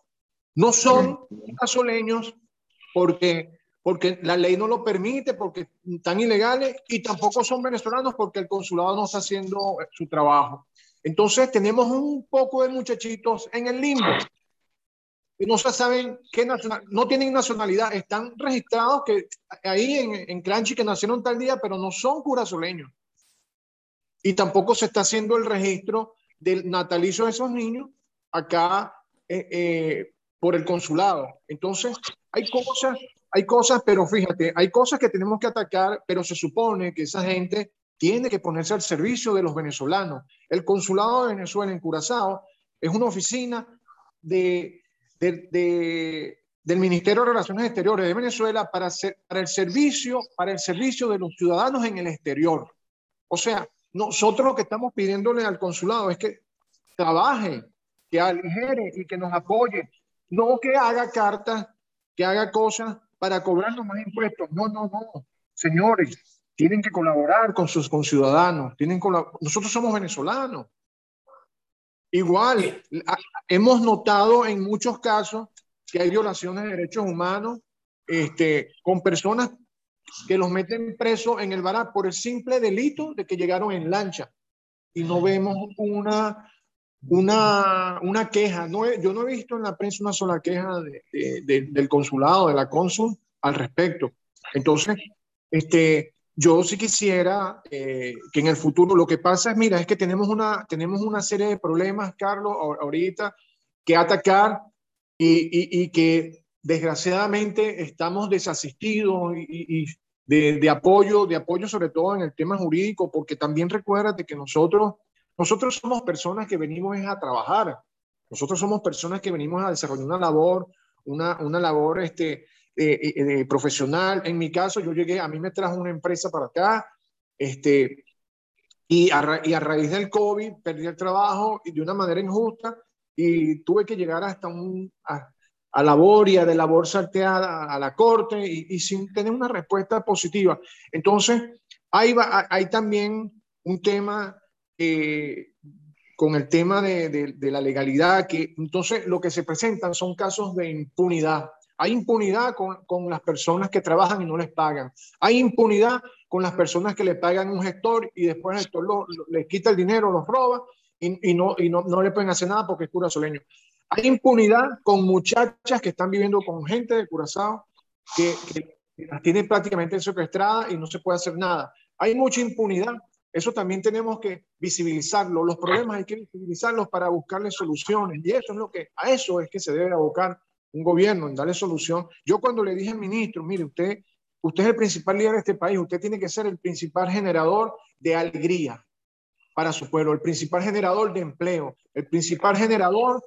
No son curazoleños porque, porque la ley no lo permite, porque están ilegales, y tampoco son venezolanos porque el consulado no está haciendo su trabajo. Entonces tenemos un poco de muchachitos en el limbo. No se saben qué nacional, no tienen nacionalidad, están registrados que ahí en, en que nacieron tal día, pero no son curazoleños. Y tampoco se está haciendo el registro del natalicio de esos niños acá eh, eh, por el consulado. Entonces, hay cosas, hay cosas, pero fíjate, hay cosas que tenemos que atacar, pero se supone que esa gente tiene que ponerse al servicio de los venezolanos. El consulado de Venezuela en Curazao es una oficina de, del Ministerio de Relaciones Exteriores de Venezuela para, el servicio, para el servicio de los ciudadanos en el exterior. O sea, nosotros lo que estamos pidiéndole al consulado es que trabaje, que aligere y que nos apoye, no que haga cartas, que haga cosas para cobrarnos más impuestos. No, no, no. Señores, tienen que colaborar con sus conciudadanos, tienen nosotros somos venezolanos. Igual, hemos notado en muchos casos que hay violaciones de derechos humanos este, con personas que los meten presos en el Barat por el simple delito de que llegaron en lancha. Y no vemos una, una, una queja. No yo no he visto en la prensa una sola queja del consulado, de la cónsul al respecto. Entonces, este, yo sí quisiera eh, que en el futuro, lo que pasa es, mira, es que tenemos una, tenemos una serie de problemas, Carlos, ahorita, que atacar y, y, que desgraciadamente estamos desasistidos y, de, de, apoyo, de apoyo sobre todo en el tema jurídico, porque también recuérdate que nosotros, nosotros somos personas que venimos a trabajar, nosotros somos personas que venimos a desarrollar una labor, una, una labor este, eh, eh, profesional. En mi caso, yo llegué, a mí me trajo una empresa para acá, este, y a, y a raíz del COVID perdí el trabajo y de una manera injusta y tuve que llegar hasta un, a, a labor y a de labor salteada a la corte y, y, sin tener una respuesta positiva. Entonces, ahí va, hay también un tema eh, con el tema de, de, de, la legalidad, que entonces lo que se presentan son casos de impunidad. Hay impunidad con, con, las personas que trabajan y no les pagan. Hay impunidad con las personas que le pagan un gestor y después el gestor lo, lo, les quita el dinero, los roba y, y, no, y no, no, le pueden hacer nada porque es pura soleño. Hay impunidad con muchachas que están viviendo con gente de Curazao que, que las tienen prácticamente secuestradas y no se puede hacer nada. Hay mucha impunidad. Eso también tenemos que visibilizarlo. Los problemas hay que visibilizarlos para buscarle soluciones. Y eso es lo que, a eso es que se debe abocar un gobierno en darle solución. Yo cuando le dije al ministro, mire, usted, usted es el principal líder de este país, usted tiene que ser el principal generador de alegría para su pueblo, el principal generador de empleo, el principal generador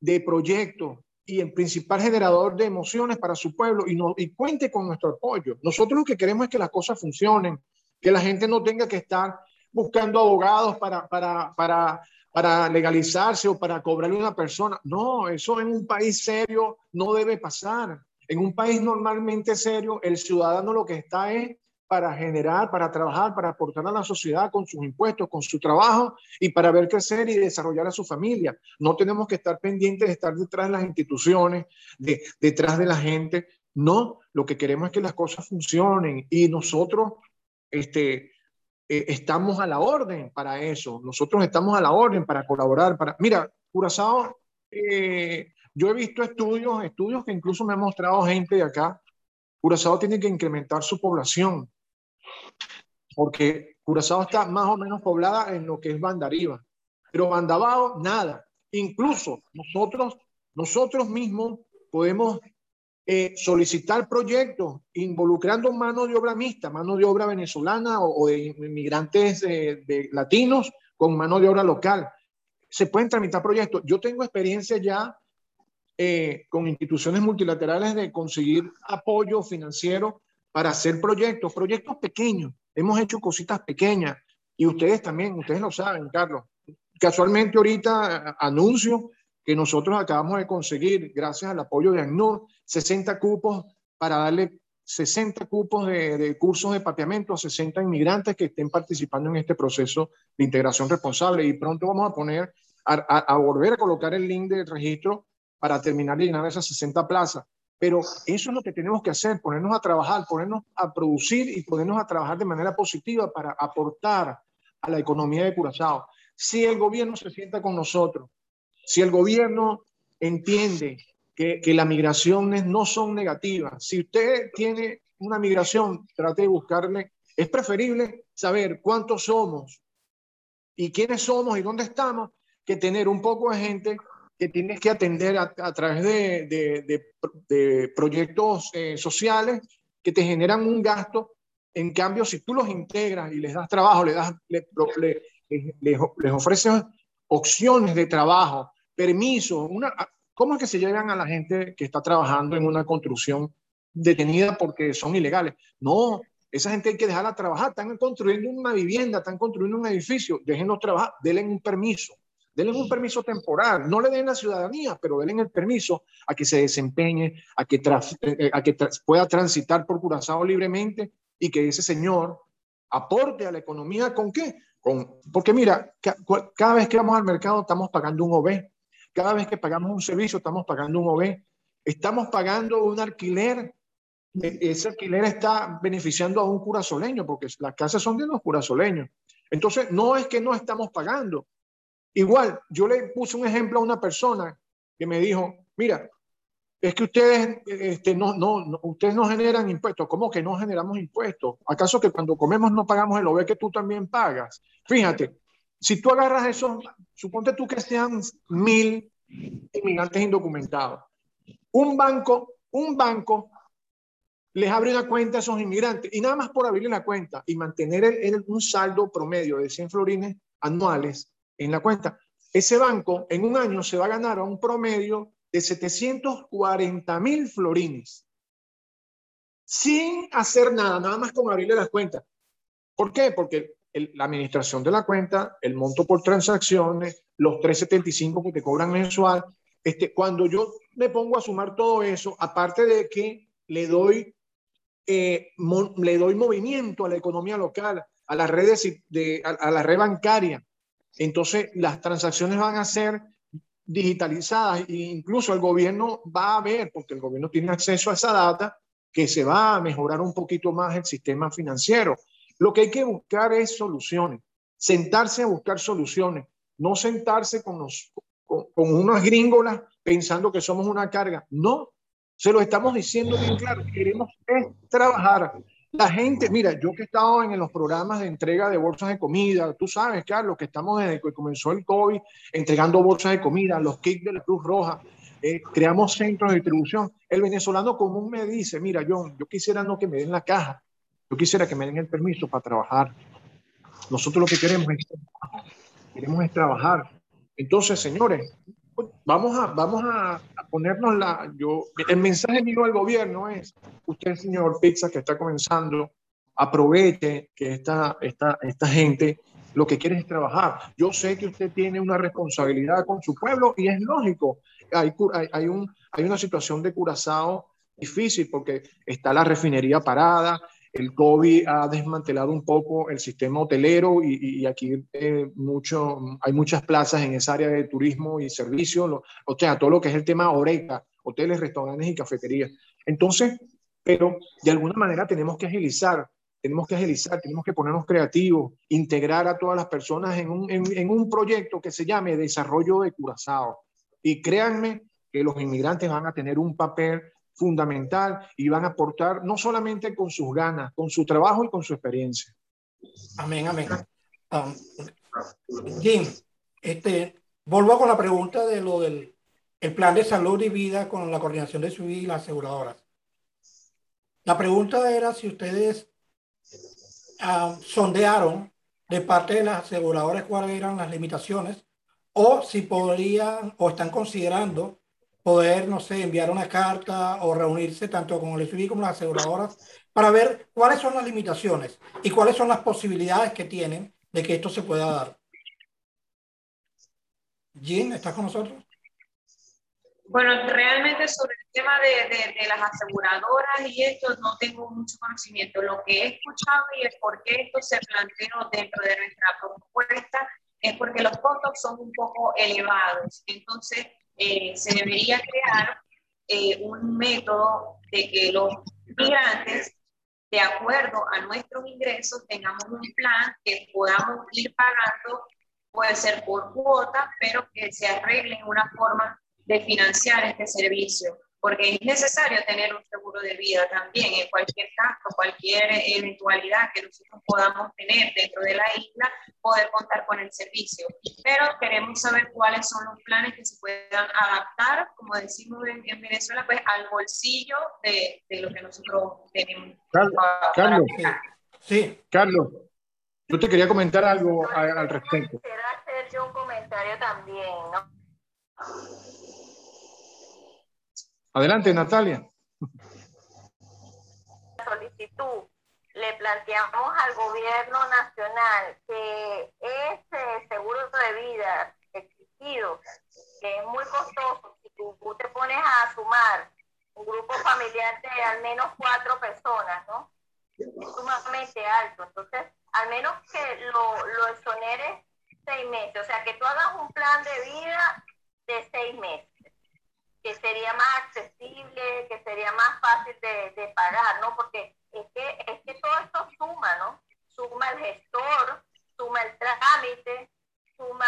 de proyectos y el principal generador de emociones para su pueblo y, no, y cuente con nuestro apoyo. Nosotros lo que queremos es que las cosas funcionen, que la gente no tenga que estar buscando abogados para, para, para para legalizarse o para cobrarle a una persona. No, eso en un país serio no debe pasar. En un país normalmente serio, el ciudadano lo que está es para generar, para trabajar, para aportar a la sociedad con sus impuestos, con su trabajo y para ver crecer y desarrollar a su familia. No tenemos que estar pendientes de estar detrás de las instituciones, de, detrás de la gente. No, lo que queremos es que las cosas funcionen y nosotros, este, eh, estamos a la orden para eso. Nosotros estamos a la orden para colaborar. Para... Mira, Curazao, eh, yo he visto estudios, estudios que incluso me ha mostrado gente de acá. Curazao tiene que incrementar su población, porque Curazao está más o menos poblada en lo que es Banda Arriba, pero Banda Abajo, nada. Incluso nosotros, nosotros mismos podemos eh, solicitar proyectos involucrando mano de obra mixta, mano de obra venezolana o, de inmigrantes de latinos con mano de obra local. Se pueden tramitar proyectos. Yo tengo experiencia ya eh, con instituciones multilaterales de conseguir apoyo financiero para hacer proyectos, proyectos pequeños. Hemos hecho cositas pequeñas y ustedes también, ustedes lo saben, Carlos. Casualmente ahorita anuncio que nosotros acabamos de conseguir, gracias al apoyo de ACNUR, 60 cupos para darle 60 cupos de, de, cursos de pateamiento a 60 inmigrantes que estén participando en este proceso de integración responsable. Y pronto vamos a poner, a, a, a volver a colocar el link del registro para terminar de llenar esas 60 plazas. Pero eso es lo que tenemos que hacer, ponernos a trabajar, ponernos a producir y ponernos a trabajar de manera positiva para aportar a la economía de Curazao. Si el gobierno se sienta con nosotros, si el gobierno entiende que, que las migraciones no son negativas, si usted tiene una migración, trate de buscarle, es preferible saber cuántos somos y quiénes somos y dónde estamos que tener un poco de gente que tienes que atender a, través de, de, proyectos eh, sociales que te generan un gasto. En cambio, si tú los integras y les das trabajo, les, das, les, les, ofreces opciones de trabajo, permisos, una, ¿cómo es que se llegan a la gente que está trabajando en una construcción detenida porque son ilegales? No, esa gente hay que dejarla trabajar. Están construyendo una vivienda, están construyendo un edificio. Déjenlos trabajar, denle un permiso denle un permiso temporal, no le den la ciudadanía, pero denle el permiso a que se desempeñe, a que, eh, pueda transitar por Curazao libremente y que ese señor aporte a la economía con qué? Porque mira, cada vez que vamos al mercado estamos pagando un OB, cada vez que pagamos un servicio estamos pagando un OB, estamos pagando un alquiler, e, ese alquiler está beneficiando a un curazoleño, porque las casas son de los curazoleños. Entonces, no es que no estamos pagando, Igual, yo le puse un ejemplo a una persona que me dijo, mira, es que ustedes, este, no, no, ustedes no generan impuestos. ¿Cómo que no generamos impuestos? ¿Acaso que cuando comemos no pagamos el OVE que tú también pagas? Fíjate, si tú agarras esos, suponte tú que sean mil inmigrantes indocumentados. Un banco, un banco les abre una cuenta a esos inmigrantes y nada más por abrirle la cuenta y mantener un saldo promedio de 100 florines anuales, en la cuenta, ese banco en un año se va a ganar a un promedio de 740 mil florines sin hacer nada, nada más con abrirle las cuentas. ¿Por qué? Porque la administración de la cuenta, el monto por transacciones, los 375 que te cobran mensual, este, cuando yo me pongo a sumar todo eso, aparte de que le doy, eh, le doy movimiento a la economía local, a las redes, de, a la red bancaria, entonces, las transacciones van a ser digitalizadas e incluso el gobierno va a ver, porque el gobierno tiene acceso a esa data, que se va a mejorar un poquito más el sistema financiero. Lo que hay que buscar es soluciones, sentarse a buscar soluciones, no sentarse con, los, con, con unas gringolas pensando que somos una carga. No, se lo estamos diciendo bien claro, queremos trabajar. La gente, mira, yo que he estado en los programas de entrega de bolsas de comida, tú sabes, Carlos, que estamos desde que comenzó el COVID entregando bolsas de comida, los kits de la Cruz Roja, eh, creamos centros de distribución. El venezolano común me dice, mira, John, yo quisiera no que me den la caja, yo quisiera que me den el permiso para trabajar. Nosotros lo que queremos es, queremos es trabajar. Entonces, señores, vamos a, vamos a, ponernos la, yo, el mensaje mío al gobierno es, usted, señor Pizza, que está comenzando, aproveche que esta, esta, esta gente lo que quiere es trabajar. Yo sé que usted tiene una responsabilidad con su pueblo y es lógico. Hay, hay, hay, un, hay una situación de Curazao difícil porque está la refinería parada, el COVID ha desmantelado un poco el sistema hotelero y, aquí eh, mucho, hay muchas plazas en esa área de turismo y servicios, o sea, todo lo que es el tema oreca, hoteles, restaurantes y cafeterías. Entonces, pero de alguna manera tenemos que agilizar, tenemos que agilizar, tenemos que ponernos creativos, integrar a todas las personas en un, en un proyecto que se llame Desarrollo de Curazao. Y créanme que los inmigrantes van a tener un papel fundamental y van a aportar no solamente con sus ganas, con su trabajo y con su experiencia. Amén, amén. Um, Jim, este, vuelvo con la pregunta de lo del el plan de salud y vida con la coordinación de civil y las aseguradoras. La pregunta era si ustedes um, sondearon de parte de las aseguradoras cuáles eran las limitaciones o si podrían o están considerando poder, no sé, enviar una carta o reunirse tanto con el FBI como las aseguradoras para ver cuáles son las limitaciones y cuáles son las posibilidades que tienen de que esto se pueda dar. Jean, ¿estás con nosotros? Bueno, realmente sobre el tema de, de, las aseguradoras y esto no tengo mucho conocimiento. Lo que he escuchado y el por qué esto se planteó dentro de nuestra propuesta es porque los costos son un poco elevados. Entonces, eh, se debería crear eh, un método de que los migrantes, de acuerdo a nuestros ingresos, tengamos un plan que podamos ir pagando, puede ser por cuota, pero que se arregle una forma de financiar este servicio porque es necesario tener un seguro de vida también en cualquier caso, cualquier eventualidad que nosotros podamos tener dentro de la isla, poder contar con el servicio. Pero queremos saber cuáles son los planes que se puedan adaptar, como decimos en, Venezuela, pues al bolsillo de, de, lo que nosotros tenemos. Carlos, sí. Carlos, yo te quería comentar algo al, respecto. Quisiera hacer yo un comentario también, ¿no? Adelante, Natalia. Solicitud. Le planteamos al gobierno nacional que ese seguro de vida exigido, que es muy costoso, si tú, te pones a sumar un grupo familiar de al menos cuatro personas, ¿no? Es sumamente alto. Entonces, al menos que lo, lo exoneres seis meses, o sea, que tú hagas un plan de vida de seis meses que sería más accesible, que sería más fácil de, de, pagar, ¿no? Porque es que, es que todo esto suma, ¿no? Suma el gestor, suma el trámite, suma,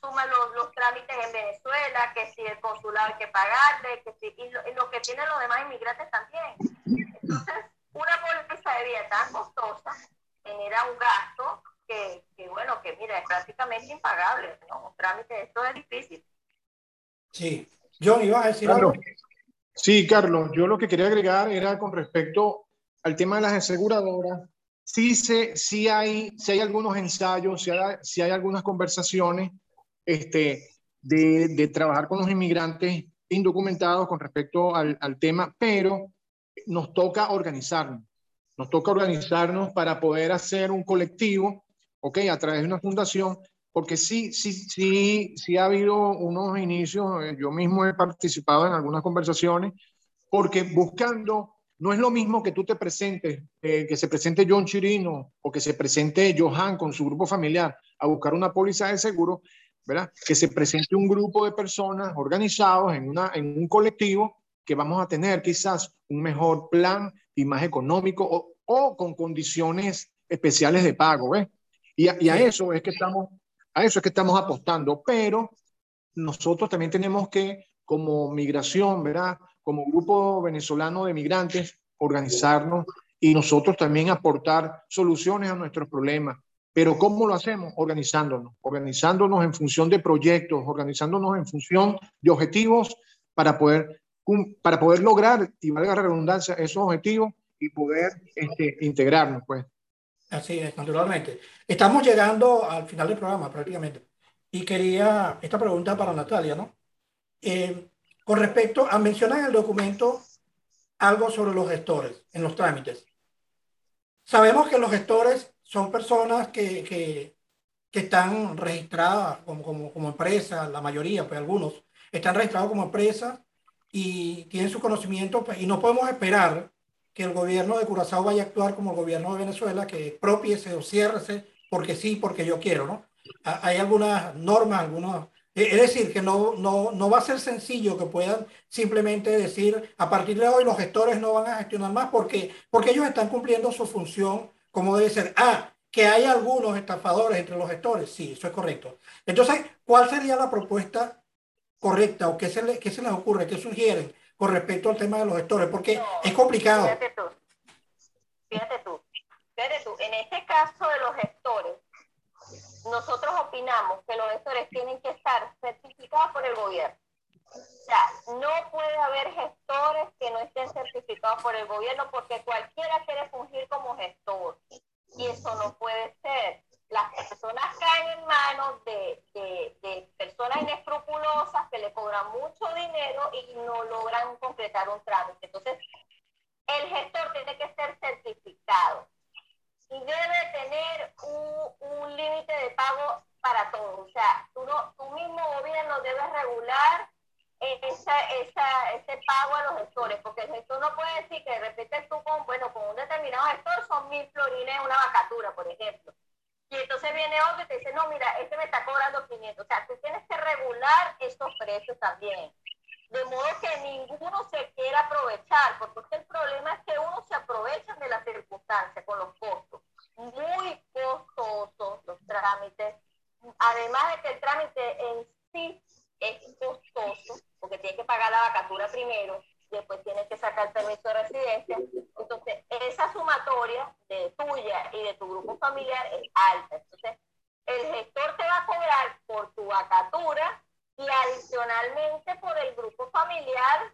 suma los, los trámites en Venezuela, que si el consulado hay que pagarle, que si, y lo, que tienen los demás inmigrantes también. Entonces, una póliza de vida tan costosa genera un gasto que, que, bueno, que mira, es prácticamente impagable, ¿no? Un trámite esto es difícil. Sí, John, ¿ibas a decir algo? Sí, Carlos, yo lo que quería agregar era con respecto al tema de las aseguradoras. Sí, se, sí, hay, sí hay algunos ensayos, sí hay, sí hay algunas conversaciones este, de, de, trabajar con los inmigrantes indocumentados con respecto al, al tema, pero nos toca organizarnos. Nos toca organizarnos para poder hacer un colectivo, ¿ok? A través de una fundación porque sí, sí, sí, sí ha habido unos inicios, eh, yo mismo he participado en algunas conversaciones, porque buscando, no es lo mismo que tú te presentes, eh, que se presente John Chirino o que se presente Johan con su grupo familiar a buscar una póliza de seguro, ¿verdad? Que se presente un grupo de personas organizados en, una, en un colectivo que vamos a tener quizás un mejor plan y más económico o, o con condiciones especiales de pago, ¿ves? Y y a eso es que estamos a eso es que estamos apostando, pero nosotros también tenemos que, como migración, ¿verdad? Como grupo venezolano de migrantes, organizarnos y nosotros también aportar soluciones a nuestros problemas. Pero ¿cómo lo hacemos? Organizándonos, organizándonos en función de proyectos, organizándonos en función de objetivos para poder, para poder lograr, y valga la redundancia, esos objetivos y poder este, integrarnos, pues. Así es, naturalmente. Estamos llegando al final del programa prácticamente. Y quería esta pregunta para Natalia, ¿no? Eh, con respecto a mencionar en el documento algo sobre los gestores en los trámites. Sabemos que los gestores son personas que, que, que están registradas como, como, como empresas, la mayoría, pues algunos, están registrados como empresas y tienen su conocimiento pues, y no podemos esperar que el gobierno de Curazao vaya a actuar como el gobierno de Venezuela, que propiese o ciérrese porque sí, porque yo quiero, ¿no? Hay algunas normas, algunos... E, es decir, que no, no, no va a ser sencillo que puedan simplemente decir, a partir de hoy los gestores no van a gestionar más porque, porque ellos están cumpliendo su función como debe ser. Ah, que hay algunos estafadores entre los gestores, sí, eso es correcto. Entonces, ¿cuál sería la propuesta correcta o qué se, le, qué se les ocurre, qué sugieren con respecto al tema de los gestores, porque es complicado. Fíjate tú, fíjate tú, fíjate tú, en este caso de los gestores, nosotros opinamos que los gestores tienen que estar certificados por el gobierno. O sea, no puede haber gestores que no estén certificados por el gobierno porque cualquiera quiere fungir como gestor. Y eso no puede ser las personas caen en manos de, de, personas inescrupulosas que le cobran mucho dinero y no logran concretar un trámite. Entonces, el gestor tiene que ser certificado y debe tener un, un límite de pago para todos. O sea, tú, no, tú mismo gobierno debes regular esa, esa, ese pago a los gestores, porque el gestor no puede decir que de repente tú con, bueno, con un determinado gestor son mil florines una vacatura, por ejemplo y entonces viene otro y te dice, no, mira, este me está cobrando 500. O sea, tú tienes que regular esos precios también. De modo que ninguno se quiera aprovechar, porque el problema es que uno se aprovecha de las circunstancias con los costos. Muy costosos los trámites. Además de que el trámite en sí es costoso, porque tienes que pagar la vacatura primero, después tienes que sacar permiso de residencia. Entonces, esa sumatoria de tuya y de tu grupo familiar es alta. Entonces, el gestor te va a cobrar por tu vacatura y adicionalmente por el grupo familiar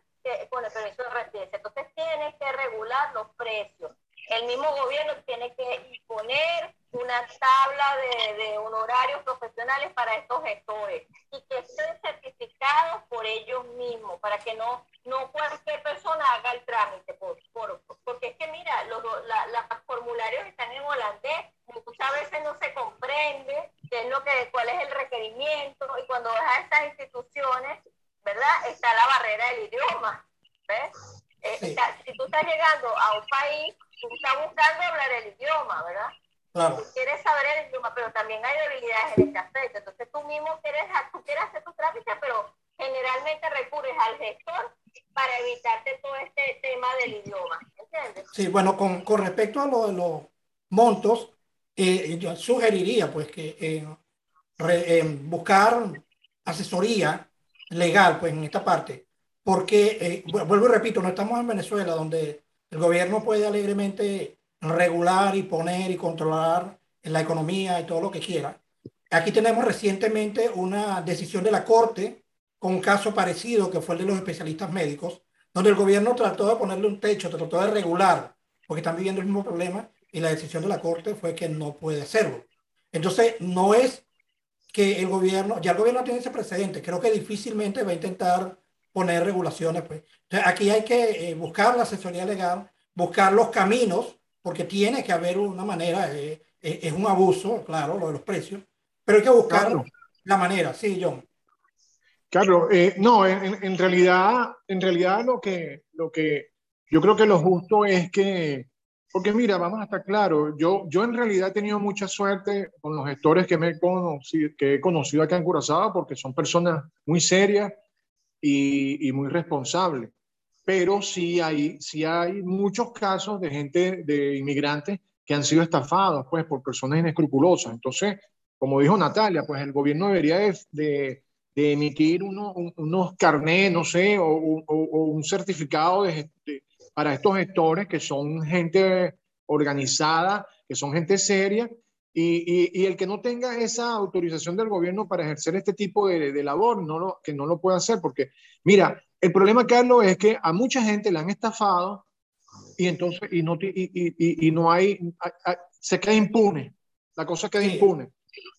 con el permiso de residencia. Entonces, tienes que regular los precios. El mismo gobierno tiene que imponer una tabla de, de honorarios profesionales para estos gestores y que estén certificados por ellos mismos, para que no, no cualquier persona haga el trámite, por, por, porque es que mira, los, la, los formularios están en holandés, muchas veces no se comprende qué es lo que, cuál es el requerimiento, y cuando vas a estas instituciones, ¿verdad? Está la barrera del idioma, ¿ves? Eh, si tú estás llegando a un país, tú estás buscando hablar el idioma, ¿verdad? Tú quieres saber el idioma, pero también hay debilidades en este aspecto. Entonces tú mismo quieres, tú quieres hacer tu trámite, pero generalmente recurres al gestor para evitarte todo este tema del idioma. ¿Entiendes? Sí, bueno, con, con respecto a lo de los montos, eh, yo sugeriría pues que eh, eh, buscar asesoría legal pues en esta parte, porque, vuelvo y repito, no estamos en Venezuela donde el gobierno puede alegremente regular y poner y controlar la economía y todo lo que quiera. Aquí tenemos recientemente una decisión de la Corte con un caso parecido que fue el de los especialistas médicos, donde el gobierno trató de ponerle un techo, trató de regular, porque están viviendo el mismo problema y la decisión de la Corte fue que no puede hacerlo. Entonces, no es que el gobierno, ya el gobierno tiene ese precedente, creo que difícilmente va a intentar poner regulaciones. Pues. Aquí hay que eh, buscar la asesoría legal, buscar los caminos porque tiene que haber una manera, eh, eh, es un abuso, claro, lo de los precios, pero hay que buscar la manera, sí, John. Carlos, eh, no, en, en, realidad, en realidad lo que, lo que yo creo que lo justo es que, porque mira, vamos a estar claros, yo, yo en realidad he tenido mucha suerte con los gestores que, me he conocido, que he conocido acá en Curazao, porque son personas muy serias y, y muy responsables pero sí hay, sí hay muchos casos de gente, de inmigrantes que han sido estafados pues, por personas inescrupulosas. Entonces, como dijo Natalia, pues el gobierno debería de, de, emitir uno, unos carnés, no sé, o, o, un certificado de, para estos gestores que son gente organizada, que son gente seria, y, y, y, el que no tenga esa autorización del gobierno para ejercer este tipo de, de labor, no lo, que no lo puede hacer, porque mira, el problema, Carlos, es que a mucha gente le han estafado y entonces y no, y, no hay, se queda impune. La cosa queda impune.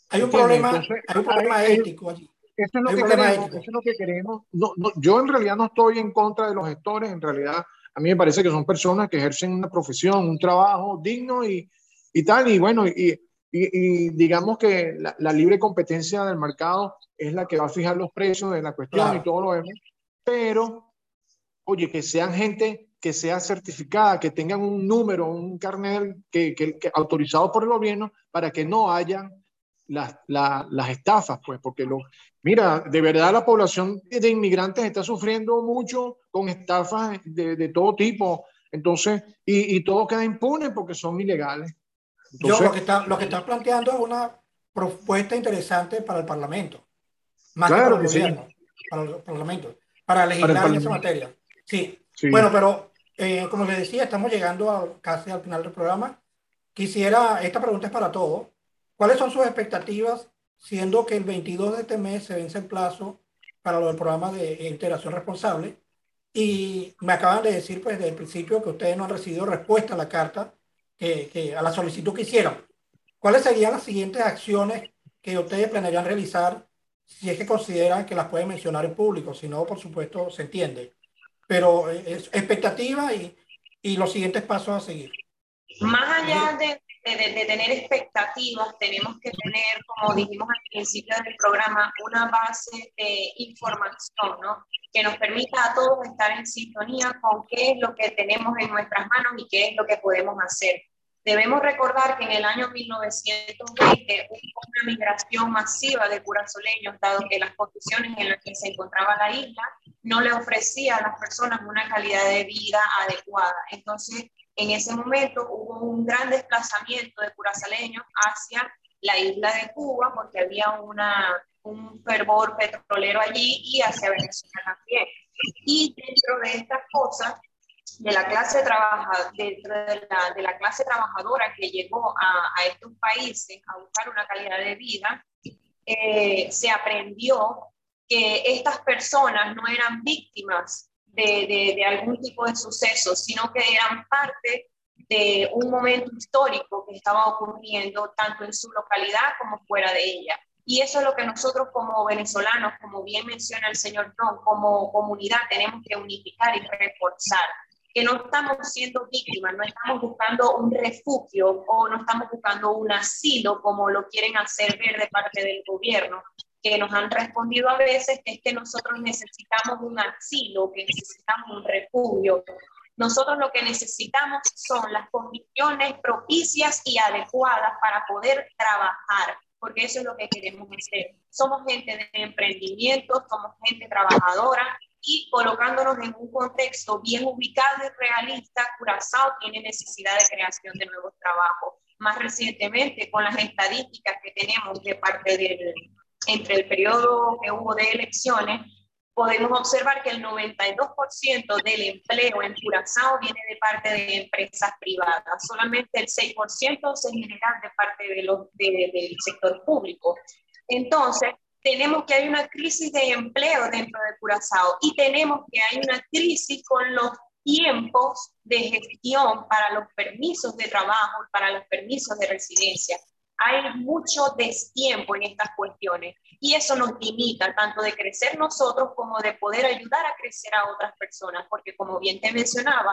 Hay un problema, hay un problema ético allí. Eso es lo, que queremos, eso es lo que queremos. No, no, yo en realidad no estoy en contra de los gestores, en realidad a mí me parece que son personas que ejercen una profesión, un trabajo digno y, y tal, y bueno, y, y, digamos que la, la, libre competencia del mercado es la que va a fijar los precios de la cuestión y todo lo demás. Pero, oye, que sean gente que sea certificada, que tengan un número, un carnet que, que, autorizado por el gobierno para que no hayan las, las estafas, pues, porque lo, mira, de verdad la población de inmigrantes está sufriendo mucho con estafas de, de todo tipo, entonces, y, y, todo queda impune porque son ilegales. Yo lo que, está, lo que está planteando es una propuesta interesante para el Parlamento, más que para el gobierno, para el Parlamento para legislar en esa materia. Sí. Bueno, pero eh, como les decía, estamos llegando casi al final del programa. Quisiera, esta pregunta es para todos. ¿Cuáles son sus expectativas, siendo que el 22 de este mes se vence el plazo para lo del programa de integración responsable? Y me acaban de decir, pues, desde el principio que ustedes no han recibido respuesta a la carta, que, que a la solicitud que hicieron. ¿Cuáles serían las siguientes acciones que ustedes planearían realizar si es que consideran que las pueden mencionar en público, si no, por supuesto, se entiende. Pero es expectativa y, y los siguientes pasos a seguir. Más allá de, de, de, tener expectativas, tenemos que tener, como dijimos al principio del programa, una base de información, ¿no? Que nos permita a todos estar en sintonía con qué es lo que tenemos en nuestras manos y qué es lo que podemos hacer. Debemos recordar que en el año 1920 hubo una migración masiva de curazoleños, dado que las condiciones en las que se encontraba la isla no le ofrecía a las personas una calidad de vida adecuada. Entonces, en ese momento hubo un gran desplazamiento de curazaleños hacia la isla de Cuba, porque había una, un fervor petrolero allí y hacia Venezuela también. Y dentro de estas cosas, de la clase, trabaja, dentro de la, de la clase trabajadora que llegó a, a, estos países a buscar una calidad de vida, eh, se aprendió que estas personas no eran víctimas de, de, de, algún tipo de suceso, sino que eran parte de un momento histórico que estaba ocurriendo tanto en su localidad como fuera de ella. Y eso es lo que nosotros como venezolanos, como bien menciona el señor Trump, como comunidad tenemos que unificar y reforzar que no estamos siendo víctimas, no estamos buscando un refugio o no estamos buscando un asilo como lo quieren hacer ver de parte del gobierno, que nos han respondido a veces que es que nosotros necesitamos un asilo, que necesitamos un refugio. Nosotros lo que necesitamos son las condiciones propicias y adecuadas para poder trabajar, porque eso es lo que queremos hacer. Somos gente de emprendimiento, somos gente trabajadora, y colocándonos en un contexto bien ubicado y realista, Curazao tiene necesidad de creación de nuevos trabajos. Más recientemente, con las estadísticas que tenemos de parte del, entre el periodo que hubo de elecciones, podemos observar que el 92% del empleo en Curazao viene de parte de empresas privadas, solamente el 6% se genera de parte de los, de, del sector público. Entonces, tenemos que hay una crisis de empleo dentro de Curazao y tenemos que hay una crisis con los tiempos de gestión para los permisos de trabajo, para los permisos de residencia. Hay mucho destiempo en estas cuestiones y eso nos limita tanto de crecer nosotros como de poder ayudar a crecer a otras personas, porque como bien te mencionaba,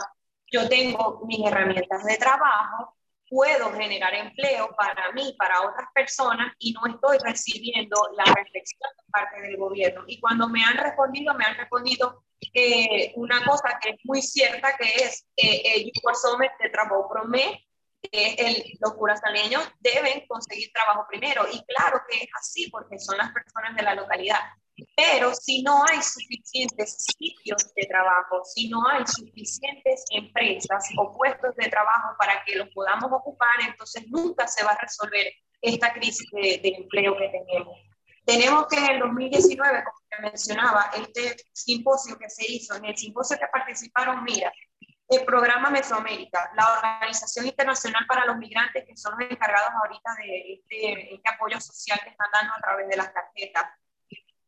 yo tengo mis herramientas de trabajo, puedo generar empleo para mí, para otras personas y no estoy recibiendo la reflexión de parte del gobierno. Y cuando me han respondido, me han respondido eh, una cosa que es muy cierta, que es eh, el Somet de trabajo promedio, que el, los curazaleños deben conseguir trabajo primero. Y claro que es así, porque son las personas de la localidad. Pero si no hay suficientes sitios de trabajo, si no hay suficientes empresas o puestos de trabajo para que los podamos ocupar, entonces nunca se va a resolver esta crisis de, de empleo que tenemos. Tenemos que en el 2019, como te mencionaba, este simposio que se hizo, en el simposio que participaron, mira, el programa Mesoamérica, la Organización Internacional para los Migrantes, que son los encargados ahorita de este, este apoyo social que están dando a través de las tarjetas,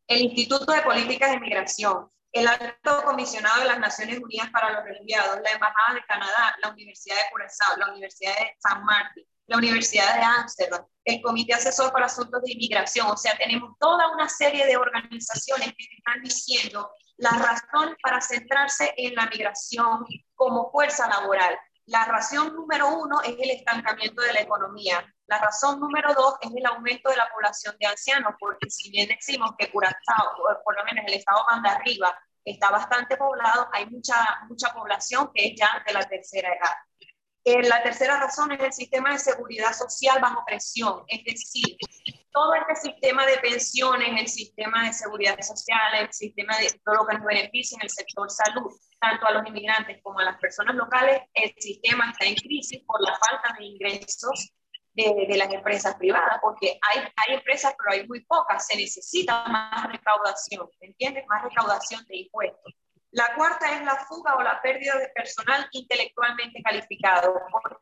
el Instituto de Políticas de Migración, el Alto Comisionado de las Naciones Unidas para los Refugiados, la Embajada de Canadá, la Universidad de Curazao, la Universidad de San Martín, la Universidad de Ámsterdam, el Comité Asesor para Asuntos de Inmigración. O sea, tenemos toda una serie de organizaciones que están diciendo la razón para centrarse en la migración como fuerza laboral. La razón número uno es el estancamiento de la economía. La razón número dos es el aumento de la población de ancianos, porque si bien decimos que Curazao, por lo menos el estado de arriba, está bastante poblado, hay mucha, mucha población que es ya de la tercera edad. Eh, la tercera razón es el sistema de seguridad social bajo presión, es decir, todo este sistema de pensiones, el sistema de seguridad social, el sistema de todo lo que nos beneficia en el sector salud, tanto a los inmigrantes como a las personas locales, el sistema está en crisis por la falta de ingresos de, de, las empresas privadas, porque hay, hay empresas, pero hay muy pocas, se necesita más recaudación, ¿entiendes? Más recaudación de impuestos. La cuarta es la fuga o la pérdida de personal intelectualmente calificado, porque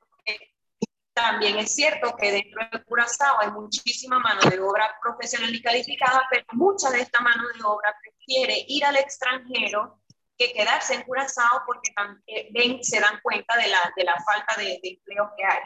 también es cierto que dentro de Curazao hay muchísima mano de obra profesional y calificada, pero mucha de esta mano de obra prefiere ir al extranjero que quedarse en Curazao porque también se dan cuenta de la, de la falta de, de empleo que hay.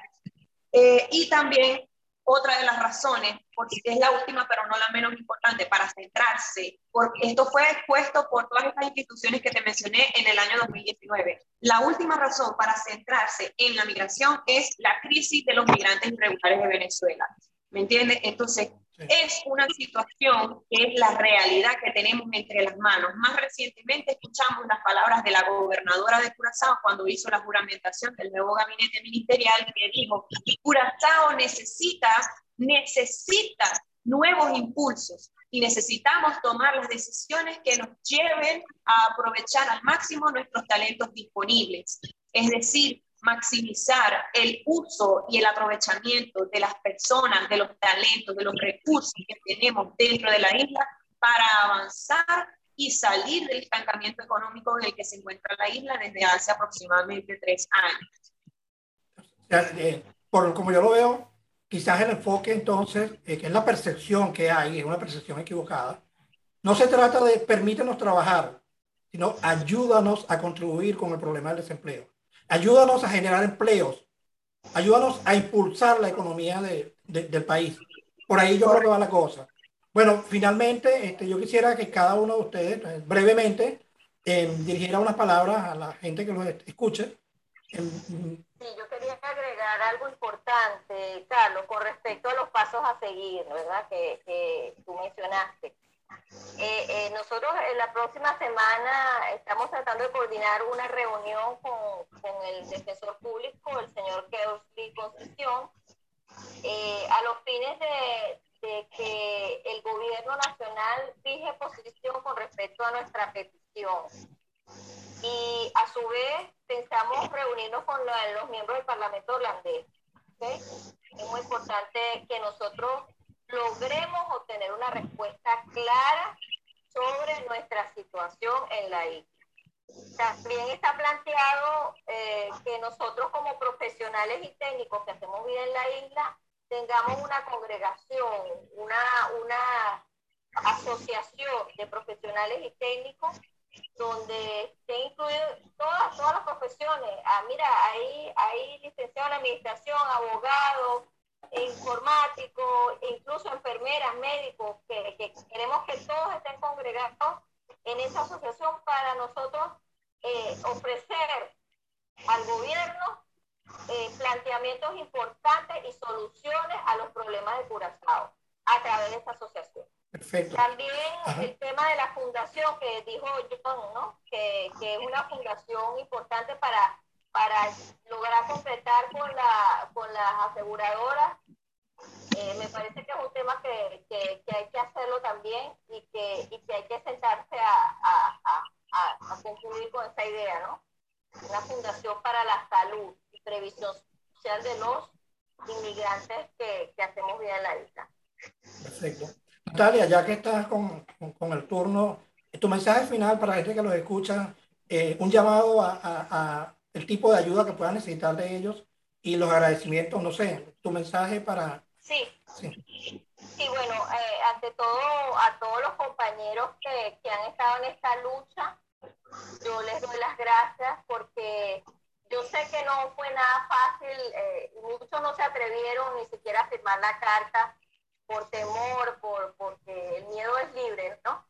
Eh, y también otra de las razones, porque es la última pero no la menos importante, para centrarse, porque esto fue expuesto por todas estas instituciones que te mencioné en el año 2019. La última razón para centrarse en la migración es la crisis de los migrantes irregulares de Venezuela. ¿Me entiendes? Entonces, es una situación que es la realidad que tenemos entre las manos. Más recientemente escuchamos las palabras de la gobernadora de Curazao cuando hizo la juramentación del nuevo gabinete ministerial que dijo, Curazao necesita, necesita nuevos impulsos y necesitamos tomar las decisiones que nos lleven a aprovechar al máximo nuestros talentos disponibles. Es decir, maximizar el uso y el aprovechamiento de las personas, de los talentos, de los recursos que tenemos dentro de la isla para avanzar y salir del estancamiento económico en el que se encuentra la isla desde hace aproximadamente tres años. Eh, por como yo lo veo, quizás el enfoque entonces, eh, que es la percepción que hay, es una percepción equivocada, no se trata de permítenos trabajar, sino ayúdanos a contribuir con el problema del desempleo. Ayúdanos a generar empleos. Ayúdanos a impulsar la economía de, del país. Por ahí yo creo que va la cosa. Bueno, finalmente, este, yo quisiera que cada uno de ustedes, pues, brevemente, eh, dirigiera unas palabras a la gente que los escuche. sí, yo quería agregar algo importante, Carlos, con respecto a los pasos a seguir, ¿verdad? Que, que tú mencionaste. Eh, eh, nosotros en la próxima semana estamos tratando de coordinar una reunión con, con el defensor público, el señor Keusley Concesión, eh, a los fines de, de, que el gobierno nacional fije posición con respecto a nuestra petición. Y a su vez pensamos reunirnos con los miembros del Parlamento holandés. Es muy importante que nosotros logremos obtener una respuesta clara sobre nuestra situación en la isla. También está planteado eh, que nosotros como profesionales y técnicos que hacemos vida en la isla tengamos una congregación, una, una asociación de profesionales y técnicos donde estén incluidas todas, todas las profesiones. Ah, mira, ahí hay licenciado en administración, abogados, informáticos, incluso enfermeras, médicos, que, queremos que todos estén congregados en esa asociación para nosotros eh, ofrecer al gobierno eh, planteamientos importantes y soluciones a los problemas de Curazao a través de esta asociación. También el tema de la fundación que dijo John, ¿no? que, que es una fundación importante para para lograr completar con, la, con las aseguradoras. Eh, me parece que es un tema que, que, que, hay que hacerlo también y que, y que hay que sentarse a, a, a, a, concluir con esa idea, ¿no? Una fundación para la salud y previsión social de los inmigrantes que, que hacemos vida en la isla. Perfecto. Natalia, ya que estás con, con, con el turno, tu mensaje final para la gente que los escucha, eh, un llamado a, a, el tipo de ayuda que puedan necesitar de ellos y los agradecimientos, no sé, tu mensaje para... Sí. Sí, sí bueno, eh, ante todo a todos los compañeros que, que, han estado en esta lucha, yo les doy las gracias porque yo sé que no fue nada fácil, eh, muchos no se atrevieron ni siquiera a firmar la carta por temor, por, porque el miedo es libre, ¿no?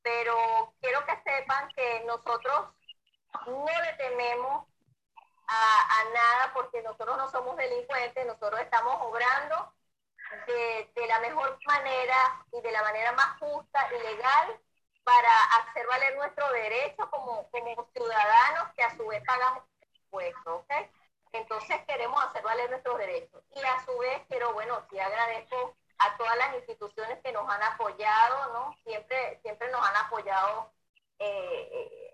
Pero quiero que sepan que nosotros no le tememos a, nada porque nosotros no somos delincuentes, nosotros estamos obrando de, la mejor manera y de la manera más justa y legal para hacer valer nuestro derecho como, como ciudadanos que a su vez pagamos impuestos, ¿ok? Entonces queremos hacer valer nuestros derechos. Y a su vez quiero, bueno, sí agradezco a todas las instituciones que nos han apoyado, ¿no? Siempre, siempre nos han apoyado eh,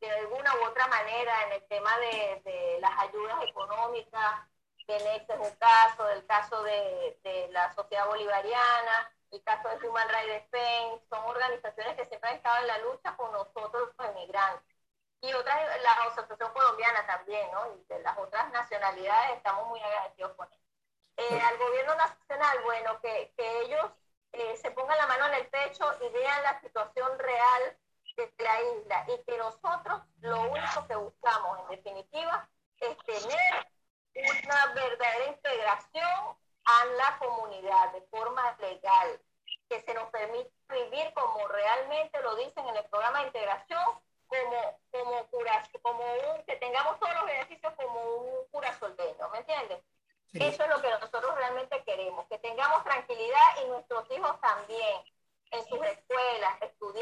de alguna u otra manera en el tema de, de las ayudas económicas, que este es un caso, del caso de, de, la Sociedad Bolivariana, el caso de Human Rights Defense, son organizaciones que siempre han estado en la lucha con nosotros los inmigrantes. Y otras, la Asociación Colombiana también, ¿no? Y de las otras nacionalidades estamos muy agradecidos con ellos. Eh, al gobierno nacional, bueno, que, que ellos eh, se pongan la mano en el pecho y vean la situación real de la isla y que nosotros lo único que buscamos en definitiva es tener una verdadera integración a la comunidad de forma legal, que se nos permita vivir como realmente lo dicen en el programa de integración, como, como, cura, como un, que tengamos todos los beneficios como un cura solteño, ¿me entiendes? Eso es lo que nosotros realmente queremos, que tengamos tranquilidad y nuestros hijos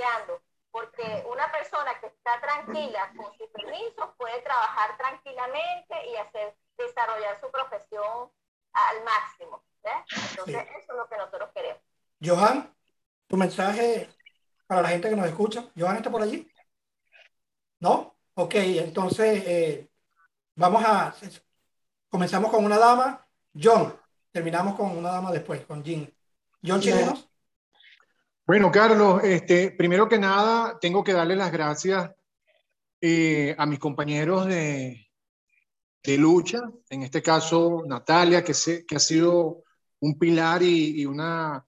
mirando, porque una persona que está tranquila con sus permisos puede trabajar tranquilamente y hacer desarrollar su profesión al máximo. Entonces, eso es lo que nosotros queremos. Johan, tu mensaje para la gente que nos escucha. Johan está por allí. ¿No? Ok, entonces eh, vamos a. Comenzamos con una dama. John, terminamos con una dama después, con Jean. John Chilenos. Bueno, Carlos, este, primero que nada, tengo que darle las gracias eh, a mis compañeros de, de, lucha, en este caso Natalia, que, se, que ha sido un pilar y, y una,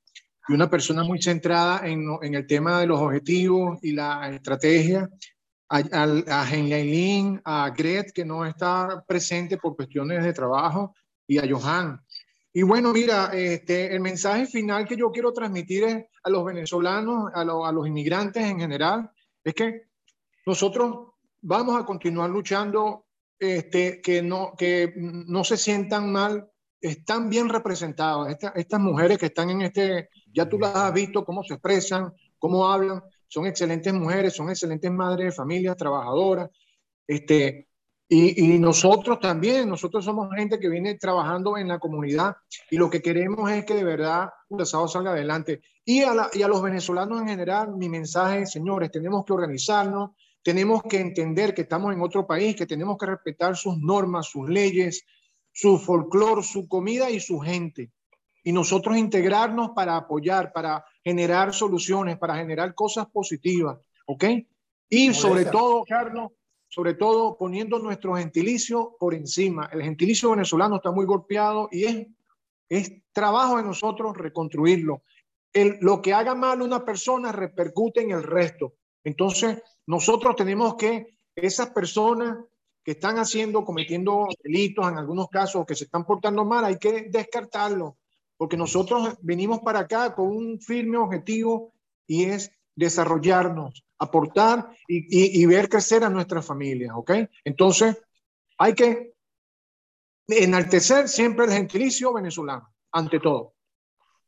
y una persona muy centrada en, en, el tema de los objetivos y la estrategia, a, a, a a Gret, que no está presente por cuestiones de trabajo, y a Johan. Y bueno, mira, este, el mensaje final que yo quiero transmitir a los venezolanos, a, lo, a los inmigrantes en general, es que nosotros vamos a continuar luchando, este, que, no, que no se sientan mal, están bien representados. estas mujeres que están en este, ya tú las has visto, cómo se expresan, cómo hablan, son excelentes mujeres, son excelentes madres de familia, trabajadoras. Este, y, y, nosotros también, nosotros somos gente que viene trabajando en la comunidad y lo que queremos es que de verdad Curazao salga adelante. Y a, la, y a los venezolanos en general, mi mensaje, señores, tenemos que organizarnos, tenemos que entender que estamos en otro país, que tenemos que respetar sus normas, sus leyes, su folclore, su comida y su gente. Y nosotros integrarnos para apoyar, para generar soluciones, para generar cosas positivas, ¿ok? Y sobre todo, Carlos, sobre todo poniendo nuestro gentilicio por encima. El gentilicio venezolano está muy golpeado y es, es trabajo de nosotros reconstruirlo. Lo que haga mal una persona repercute en el resto. Entonces, nosotros tenemos que, esas personas que están haciendo, cometiendo delitos en algunos casos, que se están portando mal, hay que descartarlo, porque nosotros venimos para acá con un firme objetivo y es desarrollarnos, aportar y, y, ver crecer a nuestras familias, ¿ok? Entonces, hay que enaltecer siempre el gentilicio venezolano, ante todo.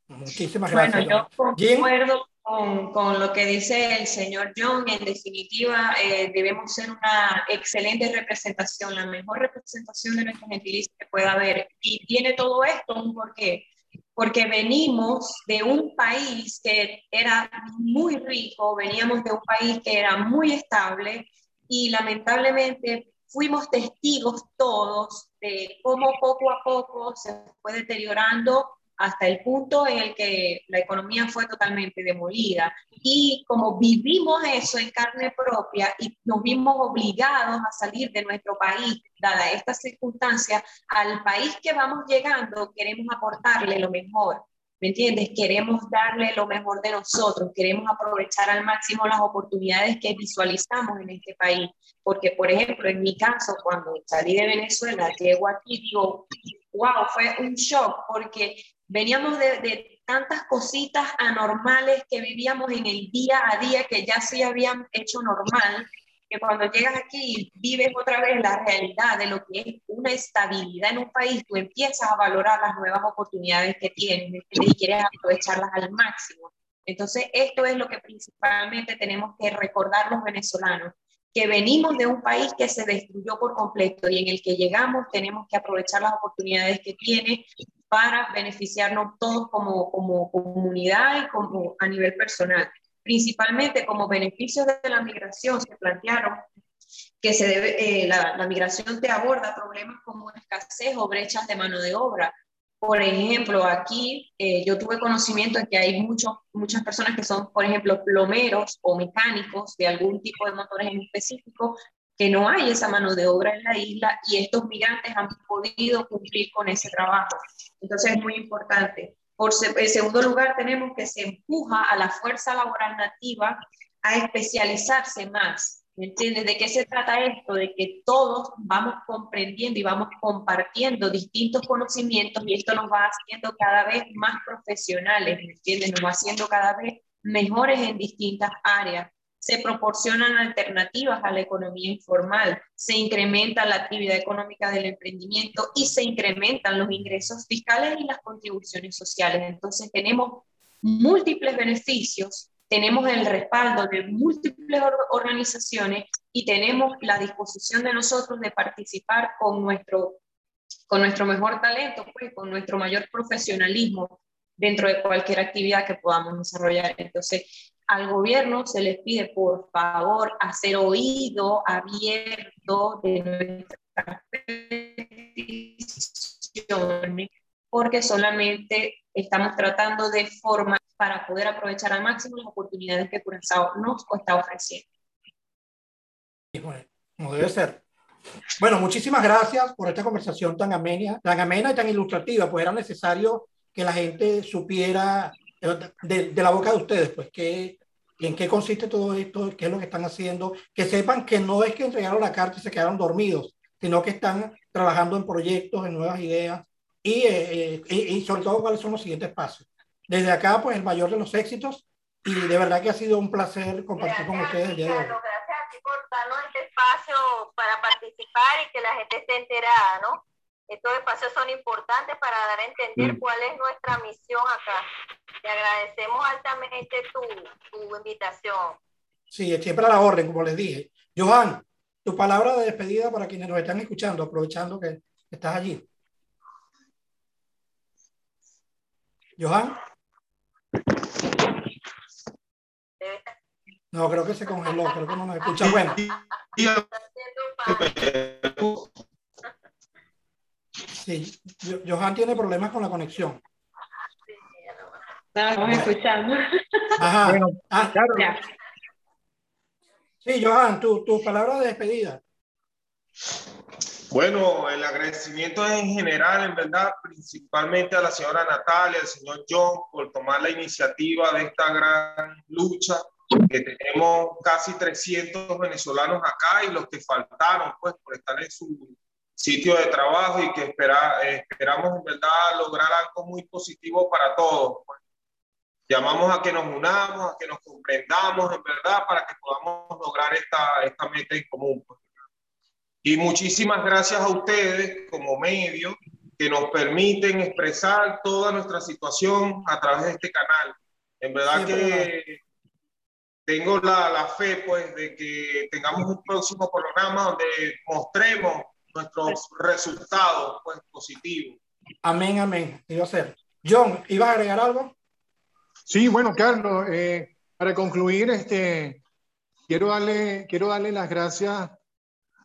Muchísimas gracias. Bueno, yo concuerdo con, con, lo que dice el señor John. En definitiva, eh, debemos ser una excelente representación, la mejor representación de nuestro gentilicio que pueda haber. Y tiene todo esto un porqué porque venimos de un país que era muy rico, veníamos de un país que era muy estable y lamentablemente fuimos testigos todos de cómo poco a poco se fue deteriorando hasta el punto en el que la economía fue totalmente demolida. Y como vivimos eso en carne propia y nos vimos obligados a salir de nuestro país, dada esta circunstancia, al país que vamos llegando queremos aportarle lo mejor. ¿Me entiendes? Queremos darle lo mejor de nosotros, queremos aprovechar al máximo las oportunidades que visualizamos en este país. Porque, por ejemplo, en mi caso, cuando salí de Venezuela, llego aquí, digo, wow, fue un shock porque veníamos de, de, tantas cositas anormales que vivíamos en el día a día que ya se habían hecho normal, que cuando llegas aquí y vives otra vez la realidad de lo que es una estabilidad en un país, tú empiezas a valorar las nuevas oportunidades que tienes y quieres aprovecharlas al máximo. Entonces, esto es lo que principalmente tenemos que recordar los venezolanos, que venimos de un país que se destruyó por completo y en el que llegamos tenemos que aprovechar las oportunidades que tiene para beneficiarnos todos como, como comunidad y como a nivel personal. Principalmente como beneficios de la migración se plantearon que se debe, eh, la, la, migración te aborda problemas como escasez o brechas de mano de obra. Por ejemplo, aquí eh, yo tuve conocimiento de que hay muchos, muchas personas que son, por ejemplo, plomeros o mecánicos de algún tipo de motores en específico, que no hay esa mano de obra en la isla y estos migrantes han podido cumplir con ese trabajo. Entonces es muy importante. Por en segundo lugar, tenemos que se empuja a la fuerza laboral nativa a especializarse más. ¿Me entiendes? ¿De qué se trata esto? De que todos vamos comprendiendo y vamos compartiendo distintos conocimientos y esto nos va haciendo cada vez más profesionales, ¿me entiendes? Nos va haciendo cada vez mejores en distintas áreas se proporcionan alternativas a la economía informal, se incrementa la actividad económica del emprendimiento y se incrementan los ingresos fiscales y las contribuciones sociales. Entonces tenemos múltiples beneficios tenemos el respaldo de múltiples organizaciones y tenemos la disposición de nosotros de participar con nuestro, con nuestro mejor talento, pues, con nuestro mayor profesionalismo dentro de cualquier actividad que podamos desarrollar. Entonces, al gobierno se les pide, por favor, hacer oído abierto de nuestras peticiones, porque solamente estamos tratando de formar para poder aprovechar al máximo las oportunidades que Curazao nos está ofreciendo. Como debe ser. Bueno, muchísimas gracias por esta conversación tan amena, tan amena y tan ilustrativa, pues era necesario que la gente supiera de, de la boca de ustedes, pues, qué, en qué consiste todo esto, qué es lo que están haciendo, que sepan que no es que entregaron la carta y se quedaron dormidos, sino que están trabajando en proyectos, en nuevas ideas y, eh, y, y sobre todo cuáles son los siguientes pasos. Desde acá, pues el mayor de los éxitos y de verdad que ha sido un placer compartir con ustedes el día de hoy. Gracias a ti por darnos este espacio para participar y que la gente esté enterada, ¿no? Estos espacios son importantes para dar a entender mm. cuál es nuestra misión acá. Te agradecemos altamente tu, tu invitación. Sí, siempre a la orden, como les dije. Johan, tu palabra de despedida para quienes nos están escuchando, aprovechando que estás allí. Johan. No, creo que se congeló, creo que no nos escucha. Bueno. Sí, Johan tiene problemas con la conexión. Estamos escuchando. Ajá. Bueno, ah, claro. Sí, Johan, tu, tu palabra de despedida. Bueno, el agradecimiento es en general, en verdad, principalmente a la señora Natalia, al señor John, por tomar la iniciativa de esta gran lucha, que tenemos casi 300 venezolanos acá y los que faltaron, pues, por estar en su sitio de trabajo y que espera, esperamos, en verdad, lograr algo muy positivo para todos. Llamamos a que nos unamos, a que nos comprendamos, en verdad, para que podamos lograr esta, esta meta en común. Y muchísimas gracias a ustedes como medio que nos permiten expresar toda nuestra situación a través de este canal. En verdad que tengo la, la, fe pues de que tengamos un próximo programa donde mostremos nuestros resultados pues positivos. Amén, amén. A ser. John, ¿ibas a agregar algo? Sí, bueno, Carlos, eh, para concluir, este, quiero darle, quiero darle las gracias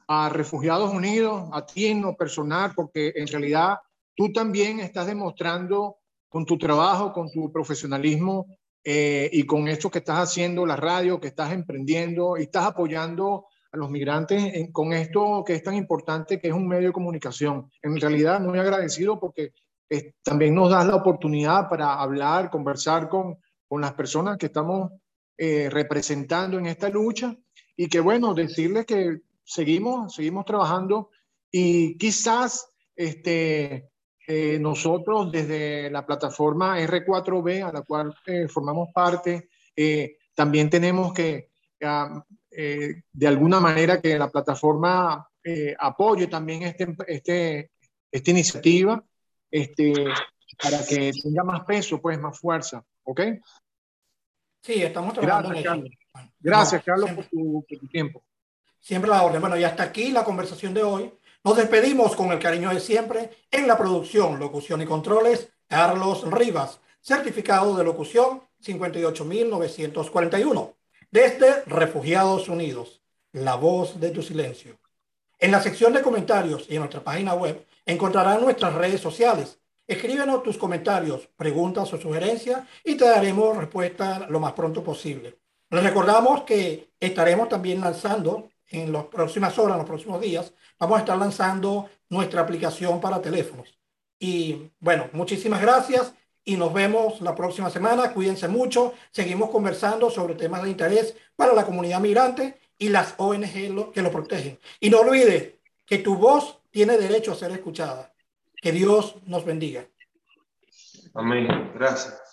a Refugiados Unidos, a ti en lo personal, porque en realidad tú también estás demostrando con tu trabajo, con tu profesionalismo eh, y con esto que estás haciendo, la radio, que estás emprendiendo y estás apoyando a los migrantes con esto que es tan importante, que es un medio de comunicación. En realidad, muy agradecido porque eh, también nos das la oportunidad para hablar, conversar con, con las personas que estamos eh, representando en esta lucha y que, bueno, decirles que seguimos, seguimos trabajando y quizás este, eh, nosotros desde la plataforma R4B, a la cual eh, formamos parte, eh, también tenemos que, ah, de alguna manera, que la plataforma apoye también este, este, esta iniciativa este, para que tenga más peso, pues más fuerza. ¿Ok? Sí, estamos trabajando Gracias, Carlos, Gracias, Carlos por, tu, por tu tiempo. Siempre la orden. Bueno, y hasta aquí la conversación de hoy. Nos despedimos con el cariño de siempre en la producción, locución y controles, Carlos Rivas, certificado de locución 58941, desde Refugiados Unidos, la voz de tu silencio. En la sección de comentarios y en nuestra página web encontrarán nuestras redes sociales. Escríbenos tus comentarios, preguntas o sugerencias y te daremos respuesta lo más pronto posible. Les recordamos que estaremos también lanzando en las próximas horas, en los próximos días, vamos a estar lanzando nuestra aplicación para teléfonos. Y bueno, muchísimas gracias y nos vemos la próxima semana. Cuídense mucho. Seguimos conversando sobre temas de interés para la comunidad migrante y las ONG que lo protegen. Y no olvides que tu voz tiene derecho a ser escuchada. Que Dios nos bendiga. Amén. Gracias.